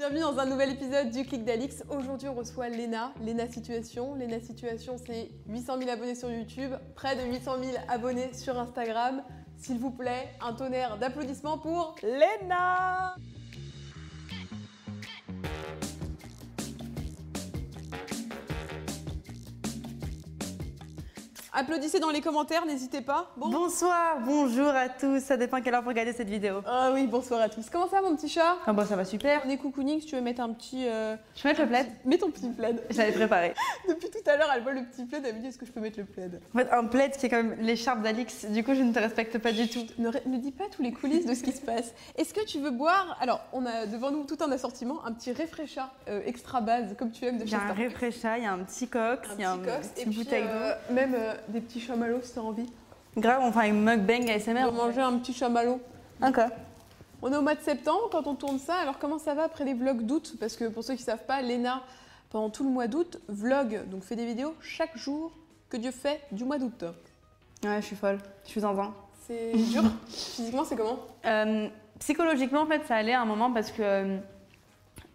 Bienvenue dans un nouvel épisode du Clic d'Alix. Aujourd'hui, on reçoit Léna, Léna Situation. Léna Situation, c'est 800 000 abonnés sur YouTube, près de 800 000 abonnés sur Instagram. S'il vous plaît, un tonnerre d'applaudissements pour Léna Applaudissez dans les commentaires, n'hésitez pas. Bon. Bonsoir, bonjour à tous. Ça dépend quelle heure vous regardez cette vidéo. Ah oui, bonsoir à tous. Comment ça, mon petit chat? Ah bon, ça va super. On est cocooning, si tu veux mettre un petit. euh, Je peux mettre le plaid Mets ton petit plaid. Je l'avais préparé. Depuis tout à l'heure, elle voit le petit plaid, elle me dit est-ce que je peux mettre le plaid? En fait, un plaid qui est quand même l'écharpe d'Alix. Du coup, je ne te respecte pas du tout. Ne, ré- ne dis pas tous les coulisses de ce qui se passe. Est-ce que tu veux boire? Alors, on a devant nous tout un assortiment, un petit réfrécha euh, extra base, comme tu aimes de Il chez y a un Starbucks. réfrécha, il y a un petit cox, Un il y a petit cox, et puis bouteille euh, même euh, des petits chamallows si t'as envie. Grave, on fait un mukbang ASMR. On va manger un petit chamallow. Ok. On est au mois de septembre quand on tourne ça. Alors comment ça va après les vlogs d'août? Parce que pour ceux qui savent pas, Léna, pendant tout le mois d'août, vlog, donc fait des vidéos chaque jour que Dieu fait du mois d'août. Ouais, je suis folle. Je suis zinzin. C'est dur. Physiquement, c'est comment? Euh, psychologiquement, en fait, ça allait à un moment parce que euh,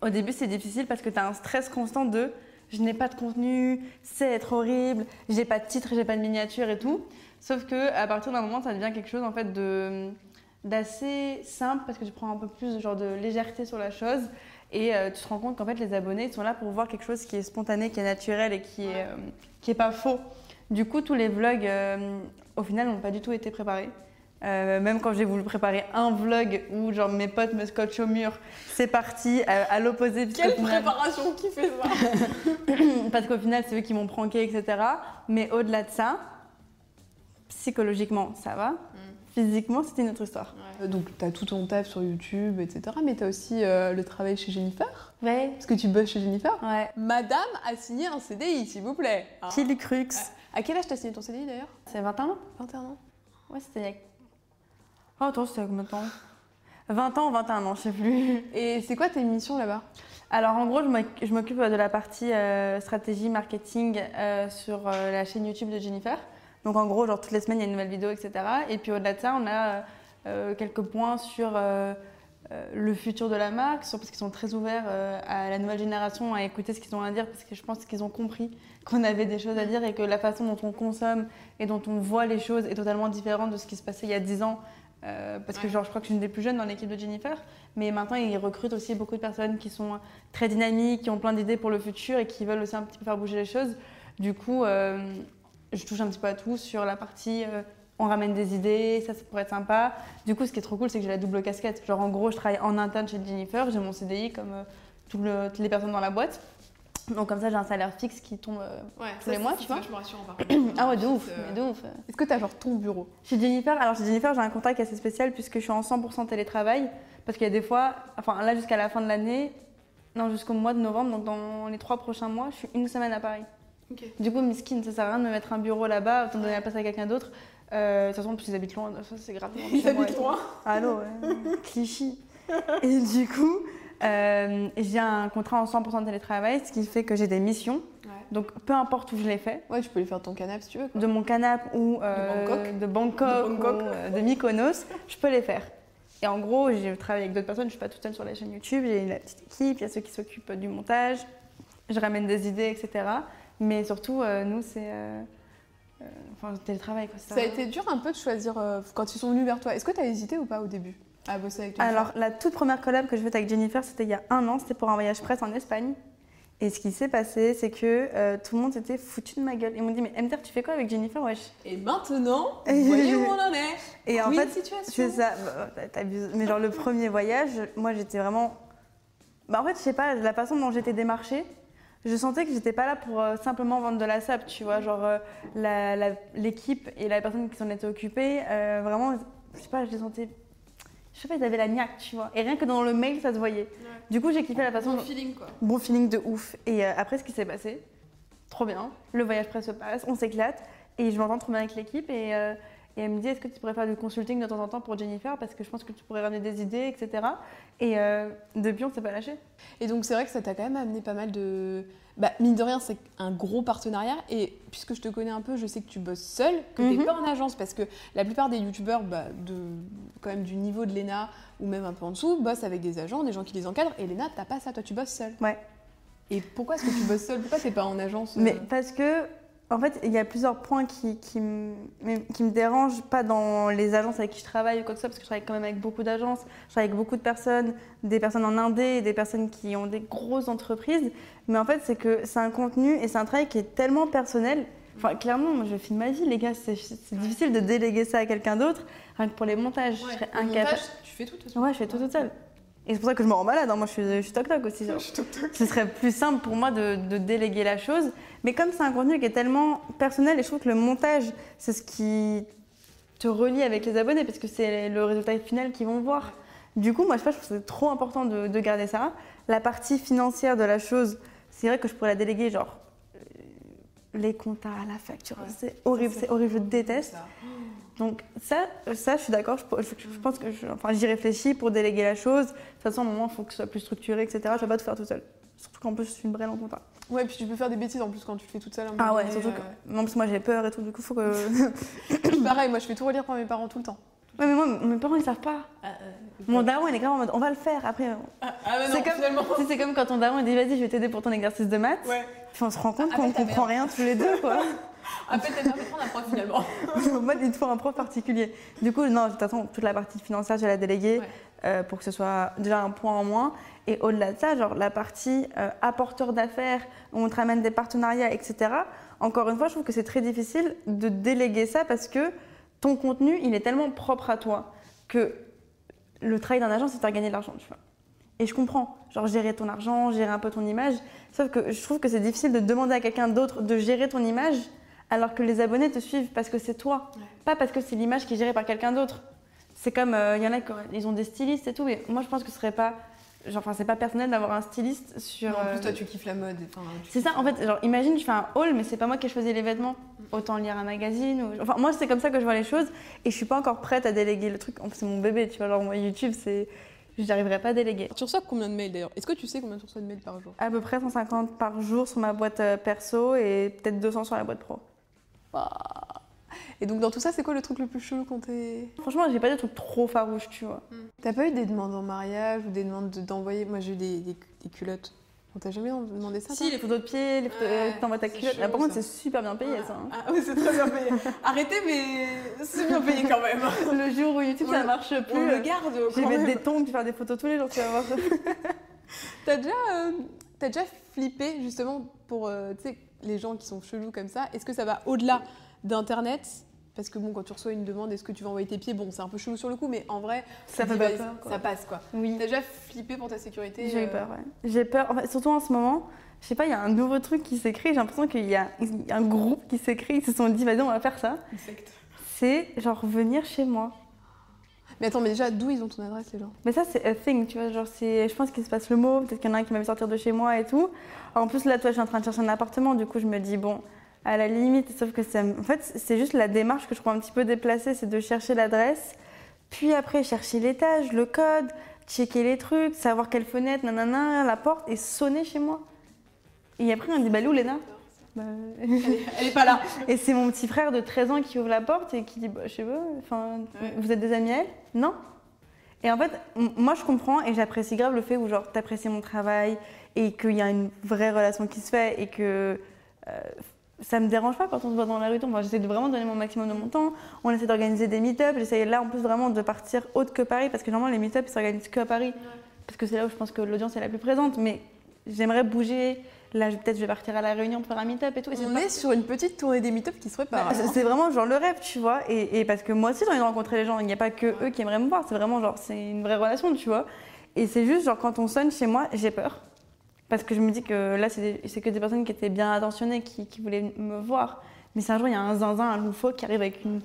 au début, c'est difficile parce que tu as un stress constant de je n'ai pas de contenu, c'est être horrible, j'ai pas de titre, j'ai pas de miniature et tout. Sauf que à partir d'un moment, ça devient quelque chose en fait de d'assez simple parce que tu prends un peu plus genre de légèreté sur la chose et euh, tu te rends compte qu'en fait les abonnés ils sont là pour voir quelque chose qui est spontané, qui est naturel et qui est euh, qui est pas faux. Du coup, tous les vlogs euh, au final n'ont pas du tout été préparés. Euh, même quand j'ai voulu préparer un vlog où genre mes potes me scotchent au mur, c'est parti à, à l'opposé Quelle final- préparation qui fait ça parce qu'au final c'est eux qui m'ont pranké etc. Mais au-delà de ça, psychologiquement ça va, physiquement c'était une autre histoire. Euh, Donc, tu as tout ton taf sur YouTube, etc. Mais tu as aussi euh, le travail chez Jennifer. Ouais. Parce que tu bosses chez Jennifer. Ouais. Madame a signé un CDI, s'il vous plaît. Hein. Qui le crux À quel âge t'as signé ton CDI d'ailleurs? C'est 21 ans 21 ans. Ouais, c'était il y a. Oh, attends, c'était combien de temps 20 ans ou 21 ans, je sais plus. Et c'est quoi tes missions là-bas? Alors en gros, je m'oc- je m'occupe de la partie euh, stratégie marketing euh, sur euh, la chaîne YouTube de Jennifer. Donc en gros, genre toutes les semaines, il y a une nouvelle vidéo, etc. Et puis au-delà de ça, on a euh, quelques points sur euh, euh, le futur de la marque, sur, parce qu'ils sont très ouverts euh, à la nouvelle génération, à écouter ce qu'ils ont à dire, parce que je pense qu'ils ont compris qu'on avait des choses à dire et que la façon dont on consomme et dont on voit les choses est totalement différente de ce qui se passait il y a 10 ans. Euh, parce que genre, je crois que je suis une des plus jeunes dans l'équipe de Jennifer. Mais maintenant, ils recrutent aussi beaucoup de personnes qui sont très dynamiques, qui ont plein d'idées pour le futur et qui veulent aussi un petit peu faire bouger les choses. Du coup, euh, je touche un petit peu à tout sur la partie euh, on ramène des idées, ça, ça pourrait être sympa. Du coup, ce qui est trop cool, c'est que j'ai la double casquette. Genre, en gros, je travaille en interne chez Jennifer, j'ai mon CDI comme le- toutes les personnes dans la boîte. Donc, comme ça, j'ai un salaire fixe qui tombe. euh, Ouais, Tous les mois, tu vois vachement rassurant par Ah ouais, de ouf, Euh, mais de ouf. Est-ce que t'as genre ton bureau? Chez Jennifer, alors chez Jennifer, j'ai un contact assez spécial puisque je suis en 100% télétravail. Parce qu'il y a des fois, enfin là jusqu'à la fin de l'année, non, jusqu'au mois de novembre, donc dans les trois prochains mois, je suis une semaine à Paris. Du coup, miskin, ça sert à rien de me mettre un bureau là-bas, autant donner la place à quelqu'un d'autre. Euh, de toute façon, en plus, ils habitent loin, ça c'est grave. Ils habitent loin Allô, ouais. Clichy. Et du coup, euh, j'ai un contrat en 100% de télétravail, ce qui fait que j'ai des missions. Ouais. Donc, peu importe où je les fais, Ouais, tu peux les faire de ton canapé si tu veux. quoi. de mon canapé ou euh, De Bangkok. de Bangkok, De Bangkok. ou euh, de Mykonos, je peux les faire. Et en gros, je travaille avec d'autres personnes, je suis pas toute seule sur la chaîne YouTube, j'ai une petite équipe, il y a ceux qui s'occupent du montage, je ramène des idées, etc. Mais surtout, nous, c'est. enfin, le télétravail, quoi. c'est Ça a été dur un peu de choisir quand ils sont venus vers toi. Est-ce que t'as hésité ou pas au début? À bosser avec toi Alors, la toute première collab que je faite avec Jennifer, c'était il y a un an, c'était pour un voyage presse en Espagne. Et ce qui s'est passé, c'est que euh, tout le monde s'était foutu de ma gueule. Ils m'ont dit, mais MTR, tu fais quoi avec Jennifer, wesh? Et maintenant, voyez où on en est Et en fait, situation. C'est ça, bah, t'as- t'abuses. Mais genre le premier voyage, moi j'étais vraiment. Bah en fait, je sais pas, la façon dont j'étais démarchée, je sentais que j'étais pas là pour euh, simplement vendre de la sap, tu vois. Genre euh, l'équipe et la personne qui s'en était occupée, euh, vraiment, je sais pas, je les sentais Je sais pas, ils avaient la niaque, tu vois. Et rien que dans le mail, ça se voyait. Du coup, j'ai kiffé la façon. Bon feeling quoi. Bon feeling de ouf. Et euh, après, ce qui s'est passé, trop bien. Le voyage presse se passe, on s'éclate. Et je m'entends trop bien avec l'équipe. Et, euh, et elle me dit Est-ce que tu pourrais faire du consulting de temps en temps pour Jennifer? Parce que je pense que tu pourrais ramener des idées, etc. Et euh, depuis, on s'est pas lâché. Et donc c'est vrai que ça t'a quand même amené pas mal de... Bah, mine de rien, c'est un gros partenariat. Et puisque je te connais un peu, je sais que tu bosses seule, que tu Mhm. pas en agence. Parce que la plupart des youtubeurs, bah, de, quand même du niveau de Léna, ou même un peu en dessous, bossent avec des agents, des gens qui les encadrent. Et Léna, t'as pas ça, toi tu bosses seule. Ouais. Et pourquoi est-ce que tu bosses seule? Pourquoi t'es pas en agence euh? Mais parce que, en fait, il y a plusieurs points qui, qui, me, mais qui me dérangent, pas dans les agences avec qui je travaille ou quoi que ce soit, parce que je travaille quand même avec beaucoup d'agences, je travaille avec beaucoup de personnes, des personnes en Indé et des personnes qui ont des grosses entreprises. Mais en fait, c'est que c'est un contenu et c'est un travail qui est tellement personnel. Enfin, clairement, moi, je filme ma vie, les gars. C'est difficile de déléguer ça à quelqu'un d'autre. Rien que pour les montages, je serais Le incapable. tu fais tout, toute façon. Ouais, je fais tout toute seule. Et c'est pour ça que je me rends malade. hein. Moi, je suis, je suis aussi. genre. Ce serait plus simple pour moi de, de déléguer la chose. Mais comme c'est un contenu qui est tellement personnel, et je trouve que le montage, c'est ce qui te relie avec les abonnés, parce que c'est le résultat final qu'ils vont voir. Du coup, moi, je sais pas, je trouve que c'est trop important de, de garder ça. La partie financière de la chose, c'est vrai que je pourrais la déléguer, genre euh, les comptes à la facture. Ouais. C'est horrible, c'est horrible, je déteste. Ça. Donc ça, ça je suis d'accord, je, je- je pense que je- enfin, j'y réfléchis pour déléguer la chose. De toute façon, un moment, il faut que ce soit plus structuré, etc. Je ne vais pas tout faire tout seul. Surtout qu'en plus, je suis une brêle en compta. Ouais, puis tu peux faire des bêtises en plus quand tu le fais toute seule. à un Ah ouais, donné, surtout euh, que... Non, parce que moi, j'ai peur et tout, du coup, il faut que... Pareil, moi je fais tout relire par mes parents tout le temps. ouais, mais moi, mes parents, ils savent pas. Mon daron, il est grave en mode, on va le faire. Après, Ah, ah mais C'est non, comme- finalement. c'est comme quand ton daron, il dit, vas-y, je vais t'aider pour ton exercice de maths. Ouais. Puis on se rend compte Ah, qu'on comprend rien tous les deux, quoi. T'as bien fait prendre un prof finalement. en mode, il te faut un prof particulier. Du coup, non, de toute façon, toute la partie financière, je vais la déléguer Ouais. euh, pour que ce soit déjà un point en moins. Et au-delà de ça, genre la partie euh, apporteur d'affaires, où on te ramène des partenariats, etc. Encore une fois, je trouve que c'est très difficile de déléguer ça parce que ton contenu, il est tellement propre à toi que le travail d'un agent, c'est de faire gagner de l'argent, tu vois. Et je comprends, genre gérer ton argent, gérer un peu ton image. Sauf que je trouve que c'est difficile de demander à quelqu'un d'autre de gérer ton image alors que les abonnés te suivent parce que c'est toi, Ouais. pas parce que c'est l'image qui est gérée par quelqu'un d'autre. C'est comme, il y en a qui ils ont des stylistes et tout, mais moi je pense que ce serait pas, genre, enfin c'est pas personnel d'avoir un styliste sur. en plus, euh, toi, tu kiffes la mode. c'est ça, en fait, genre, imagine, je fais un haul, mais c'est pas moi qui ai choisi les vêtements. Autant lire un magazine. Ou... Enfin, moi, c'est comme ça que je vois les choses. Et je suis pas encore prête à déléguer le truc. En plus, c'est mon bébé, tu vois. Genre, moi, YouTube, c'est. Je n'arriverai pas à déléguer. Tu reçois combien de mails d'ailleurs? Est-ce que tu sais combien tu reçois de mails par jour? À peu près 150 par jour sur ma boîte euh, perso et peut-être 200 sur la boîte pro. Et donc, dans tout ça, c'est quoi le truc le plus chelou quand t'es. Franchement, j'ai pas des trucs trop farouches, tu vois. T'as pas eu des demandes en mariage ou des demandes de- d'envoyer? Moi, j'ai eu des, des- des culottes. On t'a jamais demandé ça Si, les photos de pied, les photos, Ouais, euh, t'envoies ta culotte. chelou, Là, par contre, c'est super bien payé, ça. hein. Ah oui, c'est très bien payé. Arrêtez, mais c'est bien payé quand même. Le jour où YouTube, On ça le- marche On plus. le euh, garde Je vais quand mettre des tongs puis faire des photos tous les jours, tu vas voir. T'as déjà, euh, t'as déjà flippé justement pour euh, tu sais, les gens qui sont chelous comme ça Est-ce que ça va au-delà d'Internet? Parce que bon, quand tu reçois une demande, est-ce que tu vas envoyer tes pieds? Bon, c'est un peu chelou sur le coup, mais en vrai, Ça fait pas vas-y, peur, quoi. ça passe quoi. Oui. T'as déjà flippé pour ta sécurité J'ai eu euh, peur, ouais. J'ai peur, enfin, surtout en ce moment, je sais pas, il y a un nouveau truc qui s'est créé, j'ai l'impression qu'il y a un groupe qui s'est créé, ils se sont dit, vas-y, on va faire ça. C'est genre venir chez moi. Mais attends, mais déjà, d'où ils ont ton adresse les gens? Mais ça, c'est a thing, tu vois, genre, c'est, je pense qu'il se passe le mot, peut-être qu'il y en a un qui m'a vu sortir de chez moi et tout. En plus, là, toi, je suis en train de chercher un appartement, du coup, je me dis, bon, à la limite, sauf que ça, en fait, c'est juste la démarche que je trouve un petit peu déplacée, c'est de chercher l'adresse, puis après, chercher l'étage, le code, checker les trucs, savoir quelle fenêtre, nanana, la porte, et sonner chez moi. Et après, on me dit, bah, où Léna? Bah, elle est, elle est pas là. Et c'est mon petit frère de 13 ans qui ouvre la porte et qui dit bah, Je sais pas, enfin, Ouais. vous êtes des amis à elle? Non. Et en fait, moi je comprends et j'apprécie grave le fait où genre t'apprécies mon travail et qu'il y a une vraie relation qui se fait et que euh, ça me dérange pas quand on se voit dans la rue. Enfin, j'essaie de vraiment donner mon maximum de mon temps. On essaie d'organiser des meet-ups. J'essaie là en plus vraiment de partir autre que Paris parce que normalement les meet-ups s'organisent que à Paris parce que c'est là où je pense que l'audience est la plus présente. Mais j'aimerais bouger. Là, peut-être je vais partir à la Réunion pour faire un meet-up et tout. Et c'est On pas- est sur une petite tournée des meet-up qui se prépare. bah, c'est- c'est vraiment genre le rêve, tu vois. Et, et parce que moi aussi, j'ai envie de rencontrer les gens. Il n'y a pas que eux qui aimeraient me voir. C'est vraiment genre, c'est une vraie relation, tu vois. Et c'est juste genre, quand on sonne chez moi, j'ai peur. Parce que je me dis que là, c'est c'est que des personnes qui étaient bien attentionnées, qui, qui voulaient me voir. Mais si un jour, il y a un zinzin, un loufoque qui arrive avec une-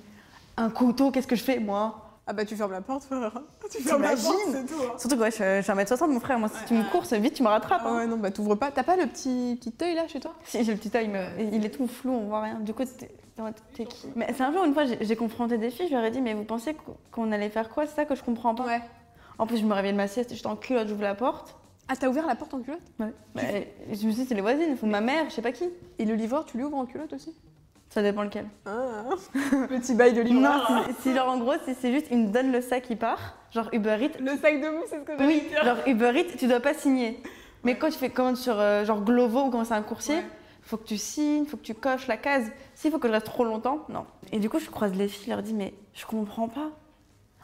un couteau, qu'est-ce que je fais, moi? Ah bah tu fermes la porte, frère. Tu fermes la porte, c'est tout. hein. Surtout que ouais, je, je suis 1m60, mon frère. Moi, si tu me courses, vite, tu me rattrapes. Ah hein. ouais, non, bah t'ouvres pas. T'as pas le petit, petit œil là chez toi? Si, j'ai le petit œil, mais il est tout flou, on voit rien. Du coup, t'es qui? Mais c'est un jour, une fois, j'ai confronté des filles, je leur ai dit, mais vous pensez qu'on- allait faire quoi? C'est ça que je comprends pas. Ouais. En plus, je me réveille de ma sieste, j'étais en culotte, j'ouvre la porte. Ah, t'as ouvert la porte en culotte? Ouais. Bah, je me suis dit, c'est les voisines, ou ma mère, je sais pas qui. Et le livreur, tu lui ouvres en culotte aussi? Ça dépend lequel. Ah, petit bail de livreur. Non, si, si genre en gros, si c'est juste, il me donne le sac, il part. Genre Uber Eats. Le sac de mou, c'est ce que j'allais Oui, dire. genre Uber Eats, tu dois pas signer. Mais quand tu fais commande sur euh, genre Glovo ou quand c'est un coursier, Ouais. faut que tu signes, faut que tu coches la case. S'il faut que je reste trop longtemps, non. Et du coup, je croise les filles, je leur dis, mais je comprends pas.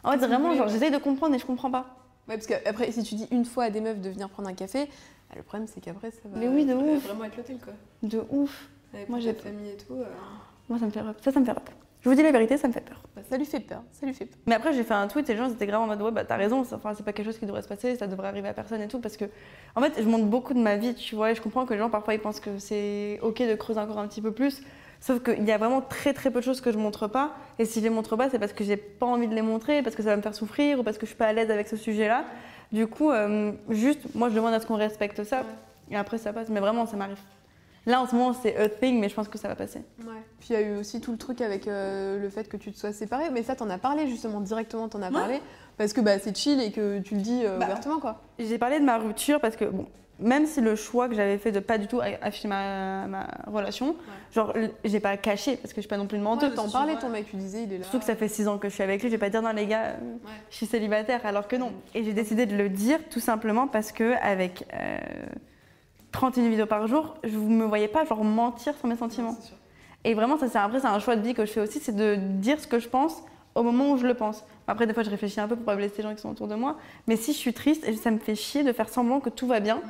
En fait, que vraiment, genre, j'essaye de comprendre et je comprends pas. Ouais, parce qu'après, si tu dis une fois à des meufs de venir prendre un café, bah, le problème c'est qu'après ça va. Mais oui, de ça va ouf. vraiment être l'hôtel quoi. De ouf. Avec Moi, j'ai- famille et tout. euh, Moi, ça me fait peur. Ça, ça me fait peur. Je vous dis la vérité, ça me fait peur. bah, ça lui fait peur, ça lui fait peur. Mais après, j'ai fait un tweet et les gens étaient grave en mode ouais, bah t'as raison, enfin, c'est pas quelque chose qui devrait se passer, ça devrait arriver à personne et tout. Parce que, en fait, je montre beaucoup de ma vie, tu vois, et je comprends que les gens parfois ils pensent que c'est ok de creuser encore un petit peu plus. Sauf qu'il y a vraiment très très peu de choses que je montre pas. Et si je les montre pas, c'est parce que j'ai pas envie de les montrer, parce que ça va me faire souffrir ou parce que je suis pas à l'aise avec ce sujet-là. Du coup, euh, juste, moi je demande à ce qu'on respecte ça. Et après, ça passe. Mais vraiment, ça m'arrive. Là, en ce moment, c'est a thing, mais je pense que ça va passer. Ouais. Puis il y a eu aussi tout le truc avec euh, le fait que tu te sois séparée. Mais ça, t'en as parlé justement, directement, t'en as parlé. Parce que bah, c'est chill et que tu le dis euh, Bah, ouvertement quoi. J'ai parlé de ma rupture parce que, bon, même si le choix que j'avais fait de pas du tout afficher ma, ma relation, genre, j'ai pas caché parce que je suis pas non plus une menteuse. T'en parlais ton mec, tu disais il est là. Surtout que ça fait 6 ans que je suis avec lui, je vais pas dire non les gars, euh, je suis célibataire alors que non. Et j'ai décidé de le dire tout simplement parce que avec euh, 31 vidéos par jour, je ne me voyais pas genre mentir sur mes sentiments. Et vraiment ça c'est après c'est un choix de vie que je fais aussi, c'est de dire ce que je pense au moment où je le pense. Après des fois je réfléchis un peu pour pas blesser les gens qui sont autour de moi, mais si je suis triste, ça me fait chier de faire semblant que tout va bien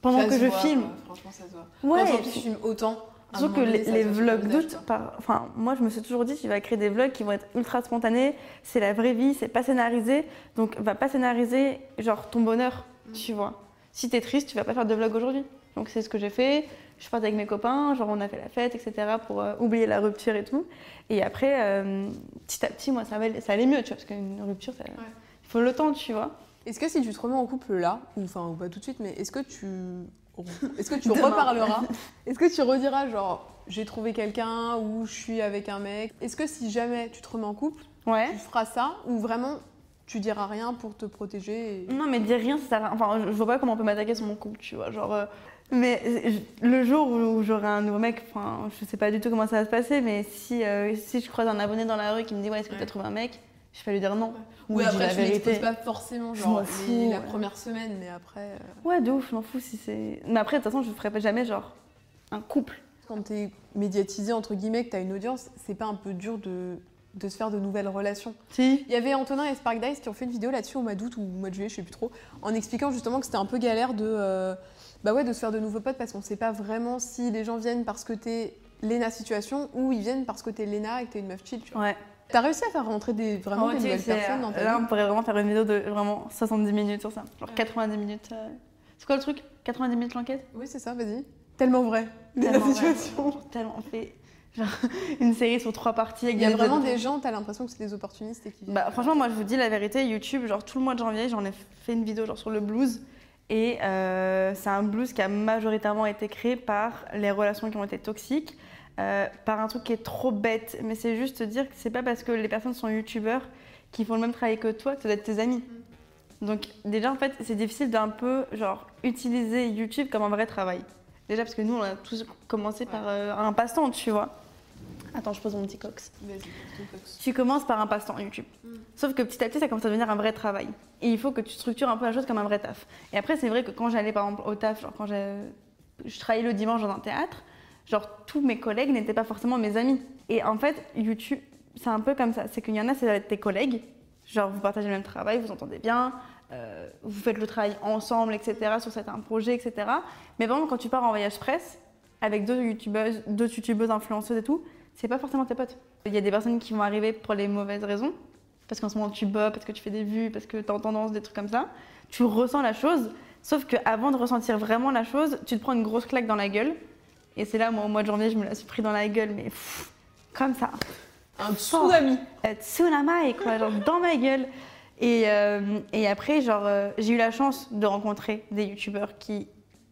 pendant Ça que je voit, filme. Franchement, ça se voit. Ouais, Quand et puis- filmes autant. Surtout que les, vlogs d'août, par... enfin, moi je me suis toujours dit, tu vas créer des vlogs qui vont être ultra spontanés, c'est la vraie vie, c'est pas scénarisé, donc va pas scénariser genre ton bonheur, Mm. tu vois. Si t'es triste, tu vas pas faire de vlog aujourd'hui. Donc c'est ce que j'ai fait, je suis partie avec mes copains, genre on a fait la fête, etc. pour euh, oublier la rupture et tout. Et après, euh, petit à petit, moi ça, allait mieux, tu vois, parce qu'une rupture, ça- il faut le temps, tu vois. Est-ce que si tu te remets en couple là, ou enfin ou pas tout de suite, mais est-ce que tu est-ce que tu reparleras Est-ce que tu rediras genre j'ai trouvé quelqu'un ou je suis avec un mec? Est-ce que si jamais tu te remets en couple, Ouais. tu feras ça ou vraiment tu diras rien pour te protéger et- Non, mais dire rien, ça sert à- Enfin, je, je vois pas comment on peut m'attaquer sur mon couple, tu vois. Genre. euh, Mais euh, je- le jour où, où j'aurai un nouveau mec, enfin, je sais pas du tout comment ça va se passer, mais si, euh, si je croise un abonné dans la rue qui me dit Ouais, est-ce que Ouais. tu as trouvé un mec? Je vais lui dire non. Ou Oui, je dis après la tu n'exposes vérité. pas forcément Je genre fous, la ouais. première semaine, mais après euh, Ouais, de ouf, je m'en fous si c'est. Mais après, de toute façon, je ferai pas jamais genre un couple. quand t'es médiatisé entre guillemets, que t'as une audience, c'est pas un peu dur de de se faire de nouvelles relations Si. Il y avait Antonin et Spark Dice qui ont fait une vidéo là-dessus au mois d'août ou au mois de juillet, je sais plus trop, en expliquant justement que c'était un peu galère de, euh, bah ouais, de se faire de nouveaux potes parce qu'on sait pas vraiment si les gens viennent parce que t'es Lena situation ou ils viennent parce que t'es Lena et que t'es une meuf chill. Tu vois. Ouais. T'as réussi à faire rentrer des, vraiment Ouais, des nouvelles personnes dans ta Là, vie on pourrait vraiment faire une vidéo de vraiment 70 minutes sur ça. Genre Ouais. 90 minutes. euh, C'est quoi le truc? 90 minutes l'enquête? Oui, c'est ça, vas-y. Tellement vrai. Tellement vrai. situation. Genre, tellement on fait une série sur trois parties. Il y a vraiment des gens, t'as l'impression que c'est des opportunistes et qui viennent. Bah, franchement, moi, je vous dis la vérité, YouTube, genre tout le mois de janvier, j'en ai fait une vidéo genre sur le blues. Et euh, c'est un blues qui a majoritairement été créé par les relations qui ont été toxiques, euh, par un truc qui est trop bête. Mais c'est juste te dire que c'est pas parce que les personnes sont youtubeurs qui font le même travail que toi que ça doit être tes amis. Donc déjà, en fait, c'est difficile d'un peu genre utiliser YouTube comme un vrai travail. Déjà parce que nous, on a tous commencé par euh, un passe-temps, tu vois. Attends, je pose mon petit cox. Tu commences par un passe-temps YouTube. Mm. Sauf que petit à petit, ça commence à devenir un vrai travail. Et il faut que tu structures un peu la chose comme un vrai taf. Et après, c'est vrai que quand j'allais par exemple au taf, genre quand je travaillais le dimanche dans un théâtre, genre tous mes collègues n'étaient pas forcément mes amis. Et en fait, YouTube, c'est un peu comme ça. C'est qu'il y en a, c'est tes collègues. Genre, vous partagez le même travail, vous entendez bien, euh, vous faites le travail ensemble, etc., sur certains projets, etc. Mais par exemple, quand tu pars en voyage presse, avec d'autres youtubeuses, d'autres youtubeuses influenceuses et tout, c'est pas forcément tes potes. Il y a des personnes qui vont arriver pour les mauvaises raisons, parce qu'en ce moment tu bats, parce que tu fais des vues, parce que tu as tendance, des trucs comme ça. Tu ressens la chose, sauf qu'avant de ressentir vraiment la chose, tu te prends une grosse claque dans la gueule. Et c'est là, moi, au mois de janvier, je me la suis pris dans la gueule, mais pff, comme ça. Un tsunami. Euh, tsunami, quoi, genre dans ma gueule. Et, euh, et après, genre, euh, j'ai eu la chance de rencontrer des youtubeurs qui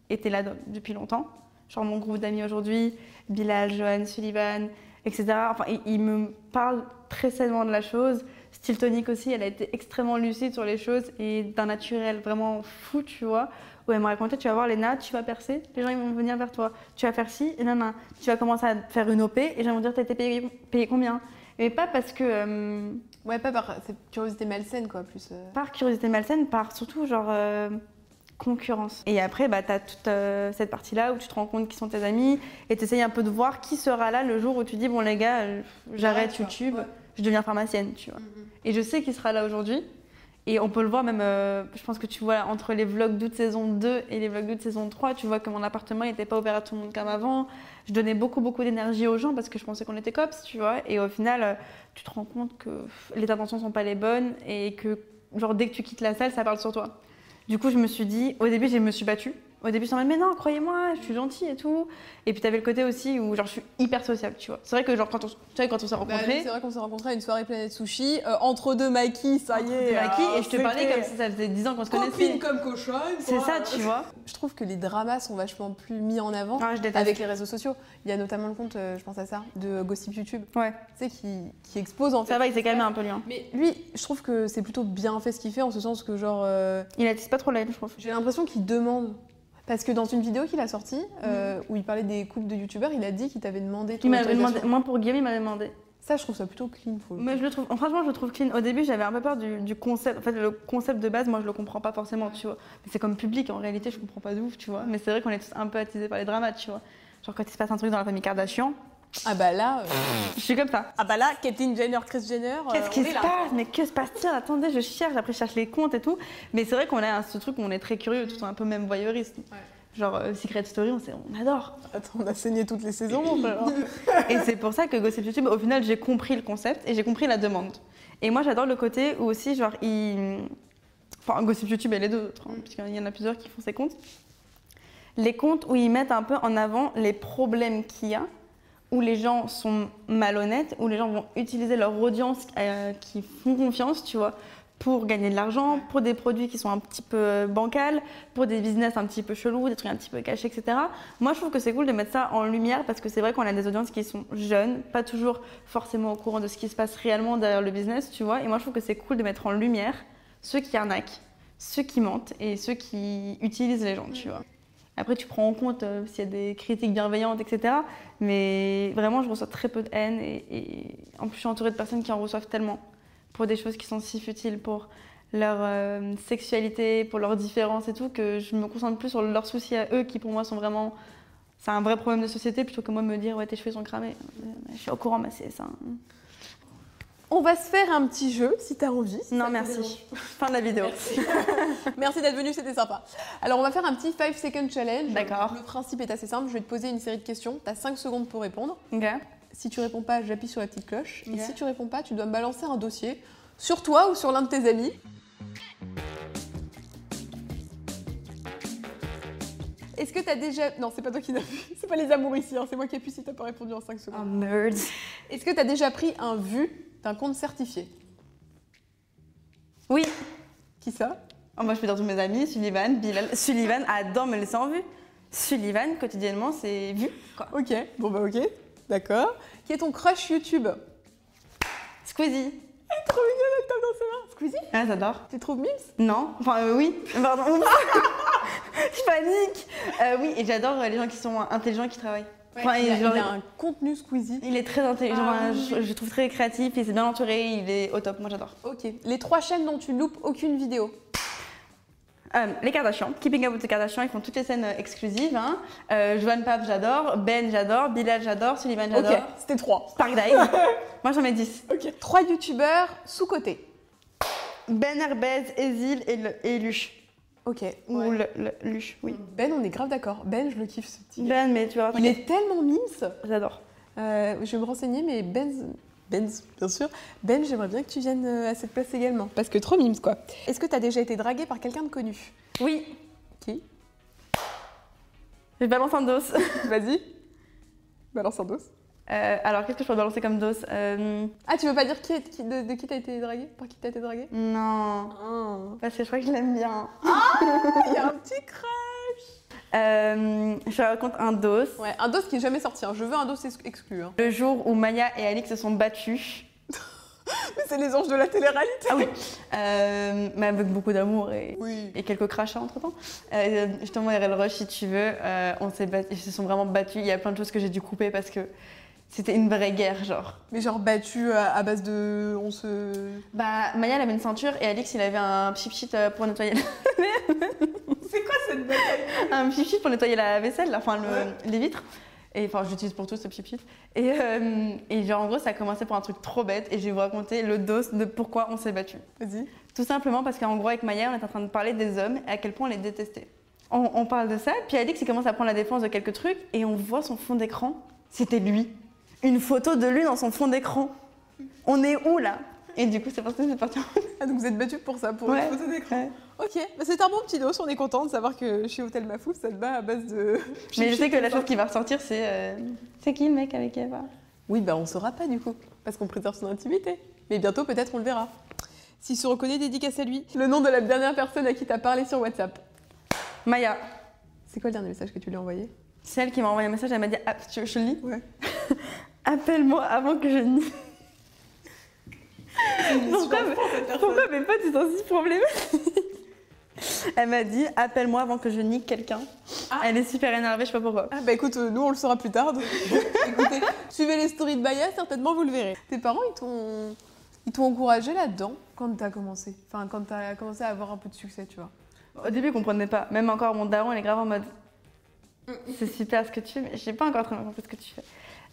étaient là de- depuis longtemps. Genre mon groupe d'amis aujourd'hui, Bilal, Johan, Sullivan, etc. Enfin, ils me parlent très sainement de la chose. Style Tonic aussi, elle a été extrêmement lucide sur les choses et d'un naturel vraiment fou, tu vois. Où elle me racontait, tu vas voir Léna, tu vas percer, les gens ils vont venir vers toi. Tu vas faire ci, et nan, nan. Tu vas commencer à faire une OP et les gens vont dire, t'as été payé, payé combien? Mais pas parce que... euh, Ouais, pas par curiosité malsaine, quoi, plus. euh. par curiosité malsaine, par surtout genre euh, concurrence. Et après, bah, tu as toute euh, cette partie-là où tu te rends compte qui sont tes amis et tu essayes un peu de voir qui sera là le jour où tu dis, bon les gars, euh, j'arrête YouTube, ouais. je deviens pharmacienne, tu vois. Et je sais qui sera là aujourd'hui. Et on peut le voir même, euh, je pense que tu vois entre les vlogs d'août saison 2 et les vlogs d'août saison 3, tu vois que mon appartement n'était pas ouvert à tout le monde comme avant. Je donnais beaucoup, beaucoup d'énergie aux gens parce que je pensais qu'on était cops, tu vois. Et au final, tu te rends compte que pff, les intentions sont pas les bonnes et que, genre, dès que tu quittes la salle, ça parle sur toi. Du coup, je me suis dit, au début, je me suis battue. Au début, je suis en mode, mais non, croyez-moi, je suis gentille et tout. Et puis, tu avais le côté aussi où, genre, je suis hyper sociable, tu vois. C'est vrai que, genre, quand on, tu sais, quand on s'est Bah, rencontrés, c'est vrai qu'on s'est rencontrés à une soirée Planète Sushi, euh, entre deux maquis, ça y est. t'es acquis euh, et je te parlais comme si ça faisait 10 ans qu'on se Copine connaissait. comme cochonne. C'est ça, tu vois. Je trouve que les dramas sont vachement plus mis en avant Ah, avec les réseaux sociaux. Il y a notamment le compte, euh, je pense à ça, de Gossip YouTube, Ouais. tu sais, qui, qui expose en fait. Ça va, il s'est calmé un peu, lui. hein. Mais lui, je trouve que c'est plutôt bien fait ce qu'il fait, en ce sens que, genre, euh, Il attise pas trop la haine, je trouve. j'ai l'impression qu'il demande. Parce que dans une vidéo qu'il a sortie, euh, où il parlait des couples de youtubeurs, il a dit qu'il t'avait demandé ton Il m'avait demandé, moi pour Guillaume, il m'avait demandé. Ça, je trouve ça plutôt clean. Faut... le Mais je le trouve, franchement, je le trouve clean. Au début, j'avais un peu peur du, du concept. En fait, le concept de base, moi, je le comprends pas forcément, tu vois. Mais c'est comme public, en réalité, je comprends pas de ouf, tu vois. Mais c'est vrai qu'on est tous un peu attisés par les dramas, tu vois. Genre, quand il se passe un truc dans la famille Kardashian, Ah bah là, euh, je suis comme ça. ah bah là, Caitlyn Jenner, Chris Jenner, euh, Qu'est-ce qui se passe Mais que se passe-t-il Attendez, je cherche, après je cherche les comptes et tout. Mais c'est vrai qu'on a ce truc où on est très curieux, tout un peu même voyeuriste. Genre euh, Secret Story, on, sait- on adore. Attends, on a saigné toutes les saisons, mon frère. Et c'est pour ça que Gossip YouTube, au final, j'ai compris le concept et j'ai compris la demande. Et moi, j'adore le côté où aussi, genre, il... Enfin, Gossip YouTube et les deux autres, hein, puisqu'il y en a plusieurs qui font ces comptes. Les comptes où ils mettent un peu en avant les problèmes qu'il y a, où les gens sont malhonnêtes, où les gens vont utiliser leur audience euh, qui font confiance, tu vois, pour gagner de l'argent, pour des produits qui sont un petit peu bancals, pour des business un petit peu chelous, des trucs un petit peu cachés, etc. Moi, je trouve que c'est cool de mettre ça en lumière parce que c'est vrai qu'on a des audiences qui sont jeunes, pas toujours forcément au courant de ce qui se passe réellement derrière le business, tu vois. Et moi, je trouve que c'est cool de mettre en lumière ceux qui arnaquent, ceux qui mentent et ceux qui utilisent les gens, tu vois. Après, tu prends en compte euh, s'il y a des critiques bienveillantes, etc. Mais vraiment, je reçois très peu de haine et, en plus, je suis entourée de personnes qui en reçoivent tellement pour des choses qui sont si futiles, pour leur euh, sexualité, pour leurs différences et tout, que je me concentre plus sur leurs soucis à eux qui, pour moi, sont vraiment. C'est un vrai problème de société plutôt que moi me dire, ouais, tes cheveux sont cramés. Euh, Je suis au courant, mais c'est ça. On va se faire un petit jeu, si t'as envie. si Non, merci. Fin de la vidéo. Merci d'être venu, c'était sympa. Alors, on va faire un petit 5 second challenge. D'accord. Le principe est assez simple. Je vais te poser une série de questions. T'as 5 secondes pour répondre. Ok. Si tu réponds pas, j'appuie sur la petite cloche. Et si tu réponds pas, tu dois me balancer un dossier sur toi ou sur l'un de tes amis. Est-ce que t'as déjà. Non, c'est pas toi qui l'as vu. C'est pas les amours ici. hein. C'est moi qui appuie si t'as pas répondu en 5 secondes. Oh, merde. Est-ce que t'as déjà pris un vu d'un compte certifié Oui. Qui ça? Oh, moi, je peux dire tous mes amis, Sullivan, Bilal. Sullivan adore me laisser en vue. Sullivan, quotidiennement, c'est vu. Quoi. Ok. Bon, bah, ok. D'accord. Qui est ton crush YouTube? Squeezie. Trop mignon, elle tape dans ses mains. Squeezie? Ah, j'adore. Tu trouves mimes Non, enfin euh, oui, pardon. je panique. Euh, oui, et j'adore les gens qui sont intelligents et qui travaillent. Enfin, il, a, genre, il a un contenu Squeezie. il est très intelligent, Ah, oui, je, je le trouve très créatif, il s'est bien entouré, il est au top, moi j'adore. Ok. Les trois chaînes dont tu loupes aucune vidéo. Euh, les Kardashians, Keeping Up with the Kardashians, ils font toutes les scènes euh, exclusives. Hein. Euh, Joan Pap, j'adore. Ben, j'adore. Bilal, j'adore. Sullivan, j'adore. Ok. C'était trois. Park Dive. moi j'en mets 10. Ok. Trois youtubeurs sous-cotés. Ben Herbez, Ezil et, le- et Luche. Ok. Ou ouais. le, le- Luche, oui. Ben, on est grave d'accord. Ben, je le kiffe ce petit. gars. Ben, mais tu vois, Il est tellement mimes. j'adore. Euh, je vais me renseigner, mais Ben, Ben, bien sûr. Ben, j'aimerais bien que tu viennes euh, à cette place également. Parce que trop mimes, quoi. Est-ce que tu as déjà été dragué par quelqu'un de connu? Oui, Qui? Je balance un dos. Vas-y. Balance un dos. Euh, alors, qu'est-ce que je peux balancer comme dos Euh, Ah, tu veux pas dire qui est- qui- de, de qui t'as été dragué Par qui t'as été dragué Non, Ah. parce que je crois que je l'aime bien. Il y a un petit crash Euh, je te raconte un dos. Ouais, un dos qui est jamais sorti. hein. Je veux un dos ex- exclu. hein. Le jour où Maya et Alix se sont battus. Mais c'est les anges de la télé-réalité. Ah oui. Euh, mais avec beaucoup d'amour et, Oui. et quelques crachats entre temps. Euh, je t'envoierai le rush si tu veux. Euh, on s'est ils se sont vraiment battus. Il y a plein de choses que j'ai dû couper parce que c'était une vraie guerre, genre. Mais genre battu à, à base de. On se. Bah, Maya, elle avait une ceinture et Alix, il avait un pchit euh, pour nettoyer. C'est quoi cette bataille? Un pchit pour nettoyer la vaisselle, enfin le- les vitres. Et enfin, j'utilise pour tout ce pchit Et, euh, et genre, en gros, ça a commencé pour un truc trop bête et je vais vous raconter le dos de pourquoi on s'est battus. Vas-y. Tout simplement parce qu'en gros, avec Maya, on est en train de parler des hommes et à quel point on les détestait. On, on parle de ça, puis Alix, il commence à prendre la défense de quelques trucs et on voit son fond d'écran. C'était lui. Une photo de lui dans son fond d'écran. On est où là? Et du coup, c'est parti, c'est parti. Ah, donc vous êtes battu pour ça, pour Ouais. une photo d'écran. Ouais. Ok, bah, c'est un bon petit dos. On est content de savoir que chez Hôtel Mafouf, ça te bat à base de. Mais je sais que la chose qui va ressortir, c'est. euh, C'est qui le mec avec Eva Oui, bah on saura pas du coup, parce qu'on préserve son intimité. Mais bientôt, peut-être, on le verra. S'il se reconnaît, dédicace à lui. Le nom de la dernière personne à qui t'as parlé sur WhatsApp. Maya. C'est quoi le dernier message que tu lui as envoyé? C'est elle qui m'a envoyé un message, elle m'a dit ah, tu veux que je le lis? Ouais. Appelle-moi avant que je nie. Pourquoi, pourquoi mes potes ils sont si problématiques Elle m'a dit appelle-moi avant que je nie quelqu'un. Ah. Elle est super énervée, je sais pas pourquoi. Ah bah écoute, euh, nous on le saura plus tard. donc, Écoutez, suivez les stories de Baya, certainement vous le verrez. Tes parents, ils t'ont, ils t'ont encouragé là-dedans quand t'as commencé? Enfin, quand t'as commencé à avoir un peu de succès, tu vois? Au début, ils comprenaient pas. Même encore, mon daron, il est grave en mode c'est super ce que tu fais, j'ai pas encore très bien compris ce que tu fais.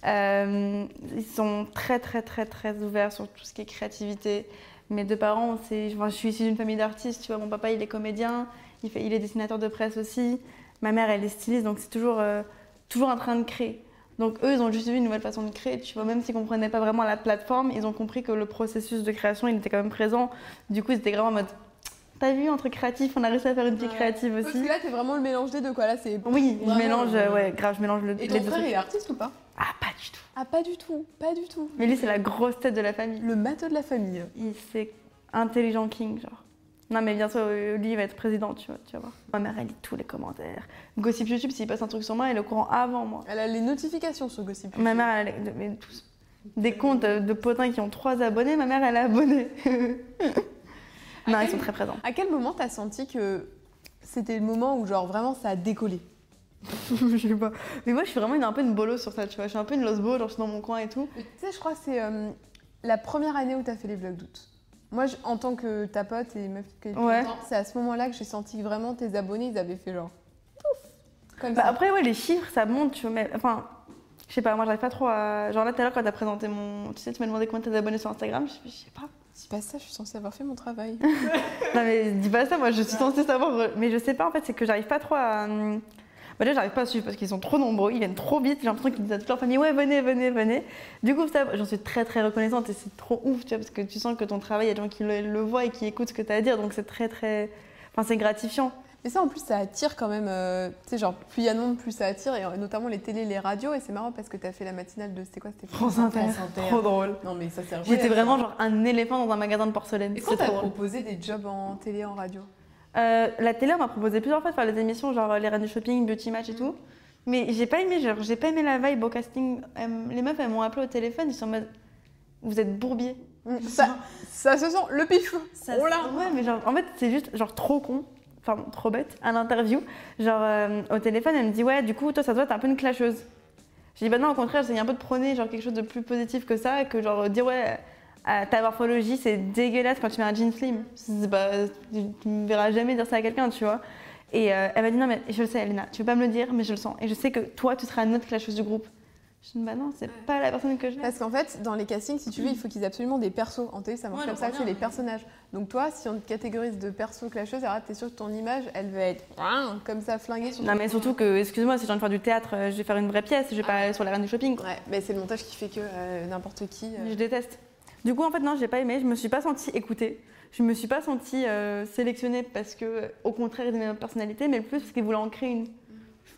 Euh, ils sont très, très, très, très ouverts sur tout ce qui est créativité. Mes deux parents, c'est, je suis issue d'une famille d'artistes, tu vois. Mon papa, il est comédien, il, est dessinateur de presse aussi. Ma mère, elle est styliste, donc c'est toujours, euh, toujours en train de créer. Donc eux, ils ont juste vu une nouvelle façon de créer, tu vois. Même s'ils comprenaient pas vraiment la plateforme, ils ont compris que le processus de création, il était quand même présent. Du coup, ils étaient grave en mode, t'as vu, entre créatifs, on a réussi à faire une Ouais. créative Parce aussi. que là, t'es vraiment le mélange des deux, quoi. Là, c'est. Oui, je mélange, euh, ouais, grave, je mélange le, Et les ton deux frère, il est artiste ou pas? Ah, pas du tout. Ah, pas du tout, pas du tout. Mais lui, c'est la grosse tête de la famille. Le matheux de la famille. Il c'est intelligent king, genre. Non, mais bientôt, euh, lui, il va être président, tu vois, tu vas voir. Ma mère, elle lit tous les commentaires. Gossip YouTube, s'il passe un truc sur moi, elle est au courant avant moi. Elle a les notifications sur Gossip. Ma mère, elle a mais tous. Des comptes de, potins qui ont trois abonnés, ma mère, elle est abonnée. non, ils sont très présents. À quel moment t'as senti que c'était le moment où, genre, vraiment, ça a décollé? Je sais pas. Mais moi, je suis vraiment une, un peu une bolo sur ça, tu vois. Je suis un peu une lost ball, genre, je suis dans mon coin et tout. Tu sais, je crois que c'est euh, la première année où t'as fait les vlogs d'août. Moi, je- en tant que ta pote et meuf qui te Ouais. c'est à ce moment-là que j'ai senti que vraiment tes abonnés, ils avaient fait genre. Pouf Comme Bah, ça. après, ouais, les chiffres, ça monte, tu vois, mais enfin, je sais pas, moi, j'arrive pas trop à. Genre là, tout à l'heure, quand t'as présenté mon. Tu sais, tu m'as demandé combien t'as d'abonnés sur Instagram, je sais pas. C'est pas ça, je suis censée avoir fait mon travail. Non, mais dis pas ça, moi, je suis censée savoir. euh, Mais je sais pas, en fait, c'est que j'arrive pas trop à. hum, Bah, déjà, j'arrive pas à suivre parce qu'ils sont trop nombreux, ils viennent trop vite, j'ai l'impression qu'ils disent à toute leur famille, ouais, venez, venez, venez. Du coup, ça, j'en suis très, très reconnaissante et c'est trop ouf, tu vois, parce que tu sens que ton travail, il y a des gens qui le, le voient et qui écoutent ce que t'as à dire, donc c'est très, très. Enfin, c'est gratifiant. Mais ça, en plus, ça attire quand même. euh, tu sais, genre, plus il y a de monde, plus ça attire, et euh, notamment les télés, les radios. Et c'est marrant parce que t'as fait la matinale de. C'était quoi C'était France Inter. Trop drôle. Non, mais ça sert J'étais vraiment genre un éléphant dans un magasin de porcelaine. Est-ce qu'on C'est t'a trop drôle. proposé des jobs en télé, en radio Euh, la télé, on m'a proposé plusieurs fois de faire les émissions, genre les reines du shopping, beauty match et tout. Mais j'ai pas aimé, genre, j'ai pas aimé la vibe au casting. Les meufs, elles m'ont appelé au téléphone, ils sont en mode. Vous êtes bourbier. ça, ça se sent, le pif Oh là Ouais, mais genre, en fait, c'est juste genre trop con. Enfin, trop bête, à l'interview. Genre, euh, au téléphone, elle me dit Ouais, du coup, toi, ça voit, t'es un peu une clasheuse. J'ai dit Bah non, au contraire, j'essaye un peu de prôner genre quelque chose de plus positif que ça, que genre dire Ouais, ta morphologie, c'est dégueulasse quand tu mets un jean slim. Pas- tu me verras jamais dire ça à quelqu'un, tu vois. Et euh, elle m'a dit Non, mais je le sais, Elena, tu veux pas me le dire, mais je le sens. Et je sais que toi, tu seras notre clasheuse du groupe. Je dis Bah non, c'est pas la personne que je Parce qu'en fait, dans les castings, si tu veux, il faut qu'ils aient absolument des persos. En télé, ça marche Ouais, comme ça, c'est les personnages. Donc toi, si on te catégorise de perso clasheuse, alors t'es sûr que ton image, elle va être comme ça, flinguée sur Non, mais surtout que, excuse-moi, si j'ai envie de faire du théâtre, euh, je vais faire une vraie pièce, je vais pas aller sur la reine du shopping. quoi. Ouais, mais c'est le montage qui fait que euh, n'importe qui... euh, Je déteste. Du coup, en fait, non, j'ai pas aimé. Je me suis pas sentie écoutée. Je me suis pas sentie euh, sélectionnée parce que, au contraire, ils aimaient ma personnalité, mais plus parce qu'ils voulaient en créer une.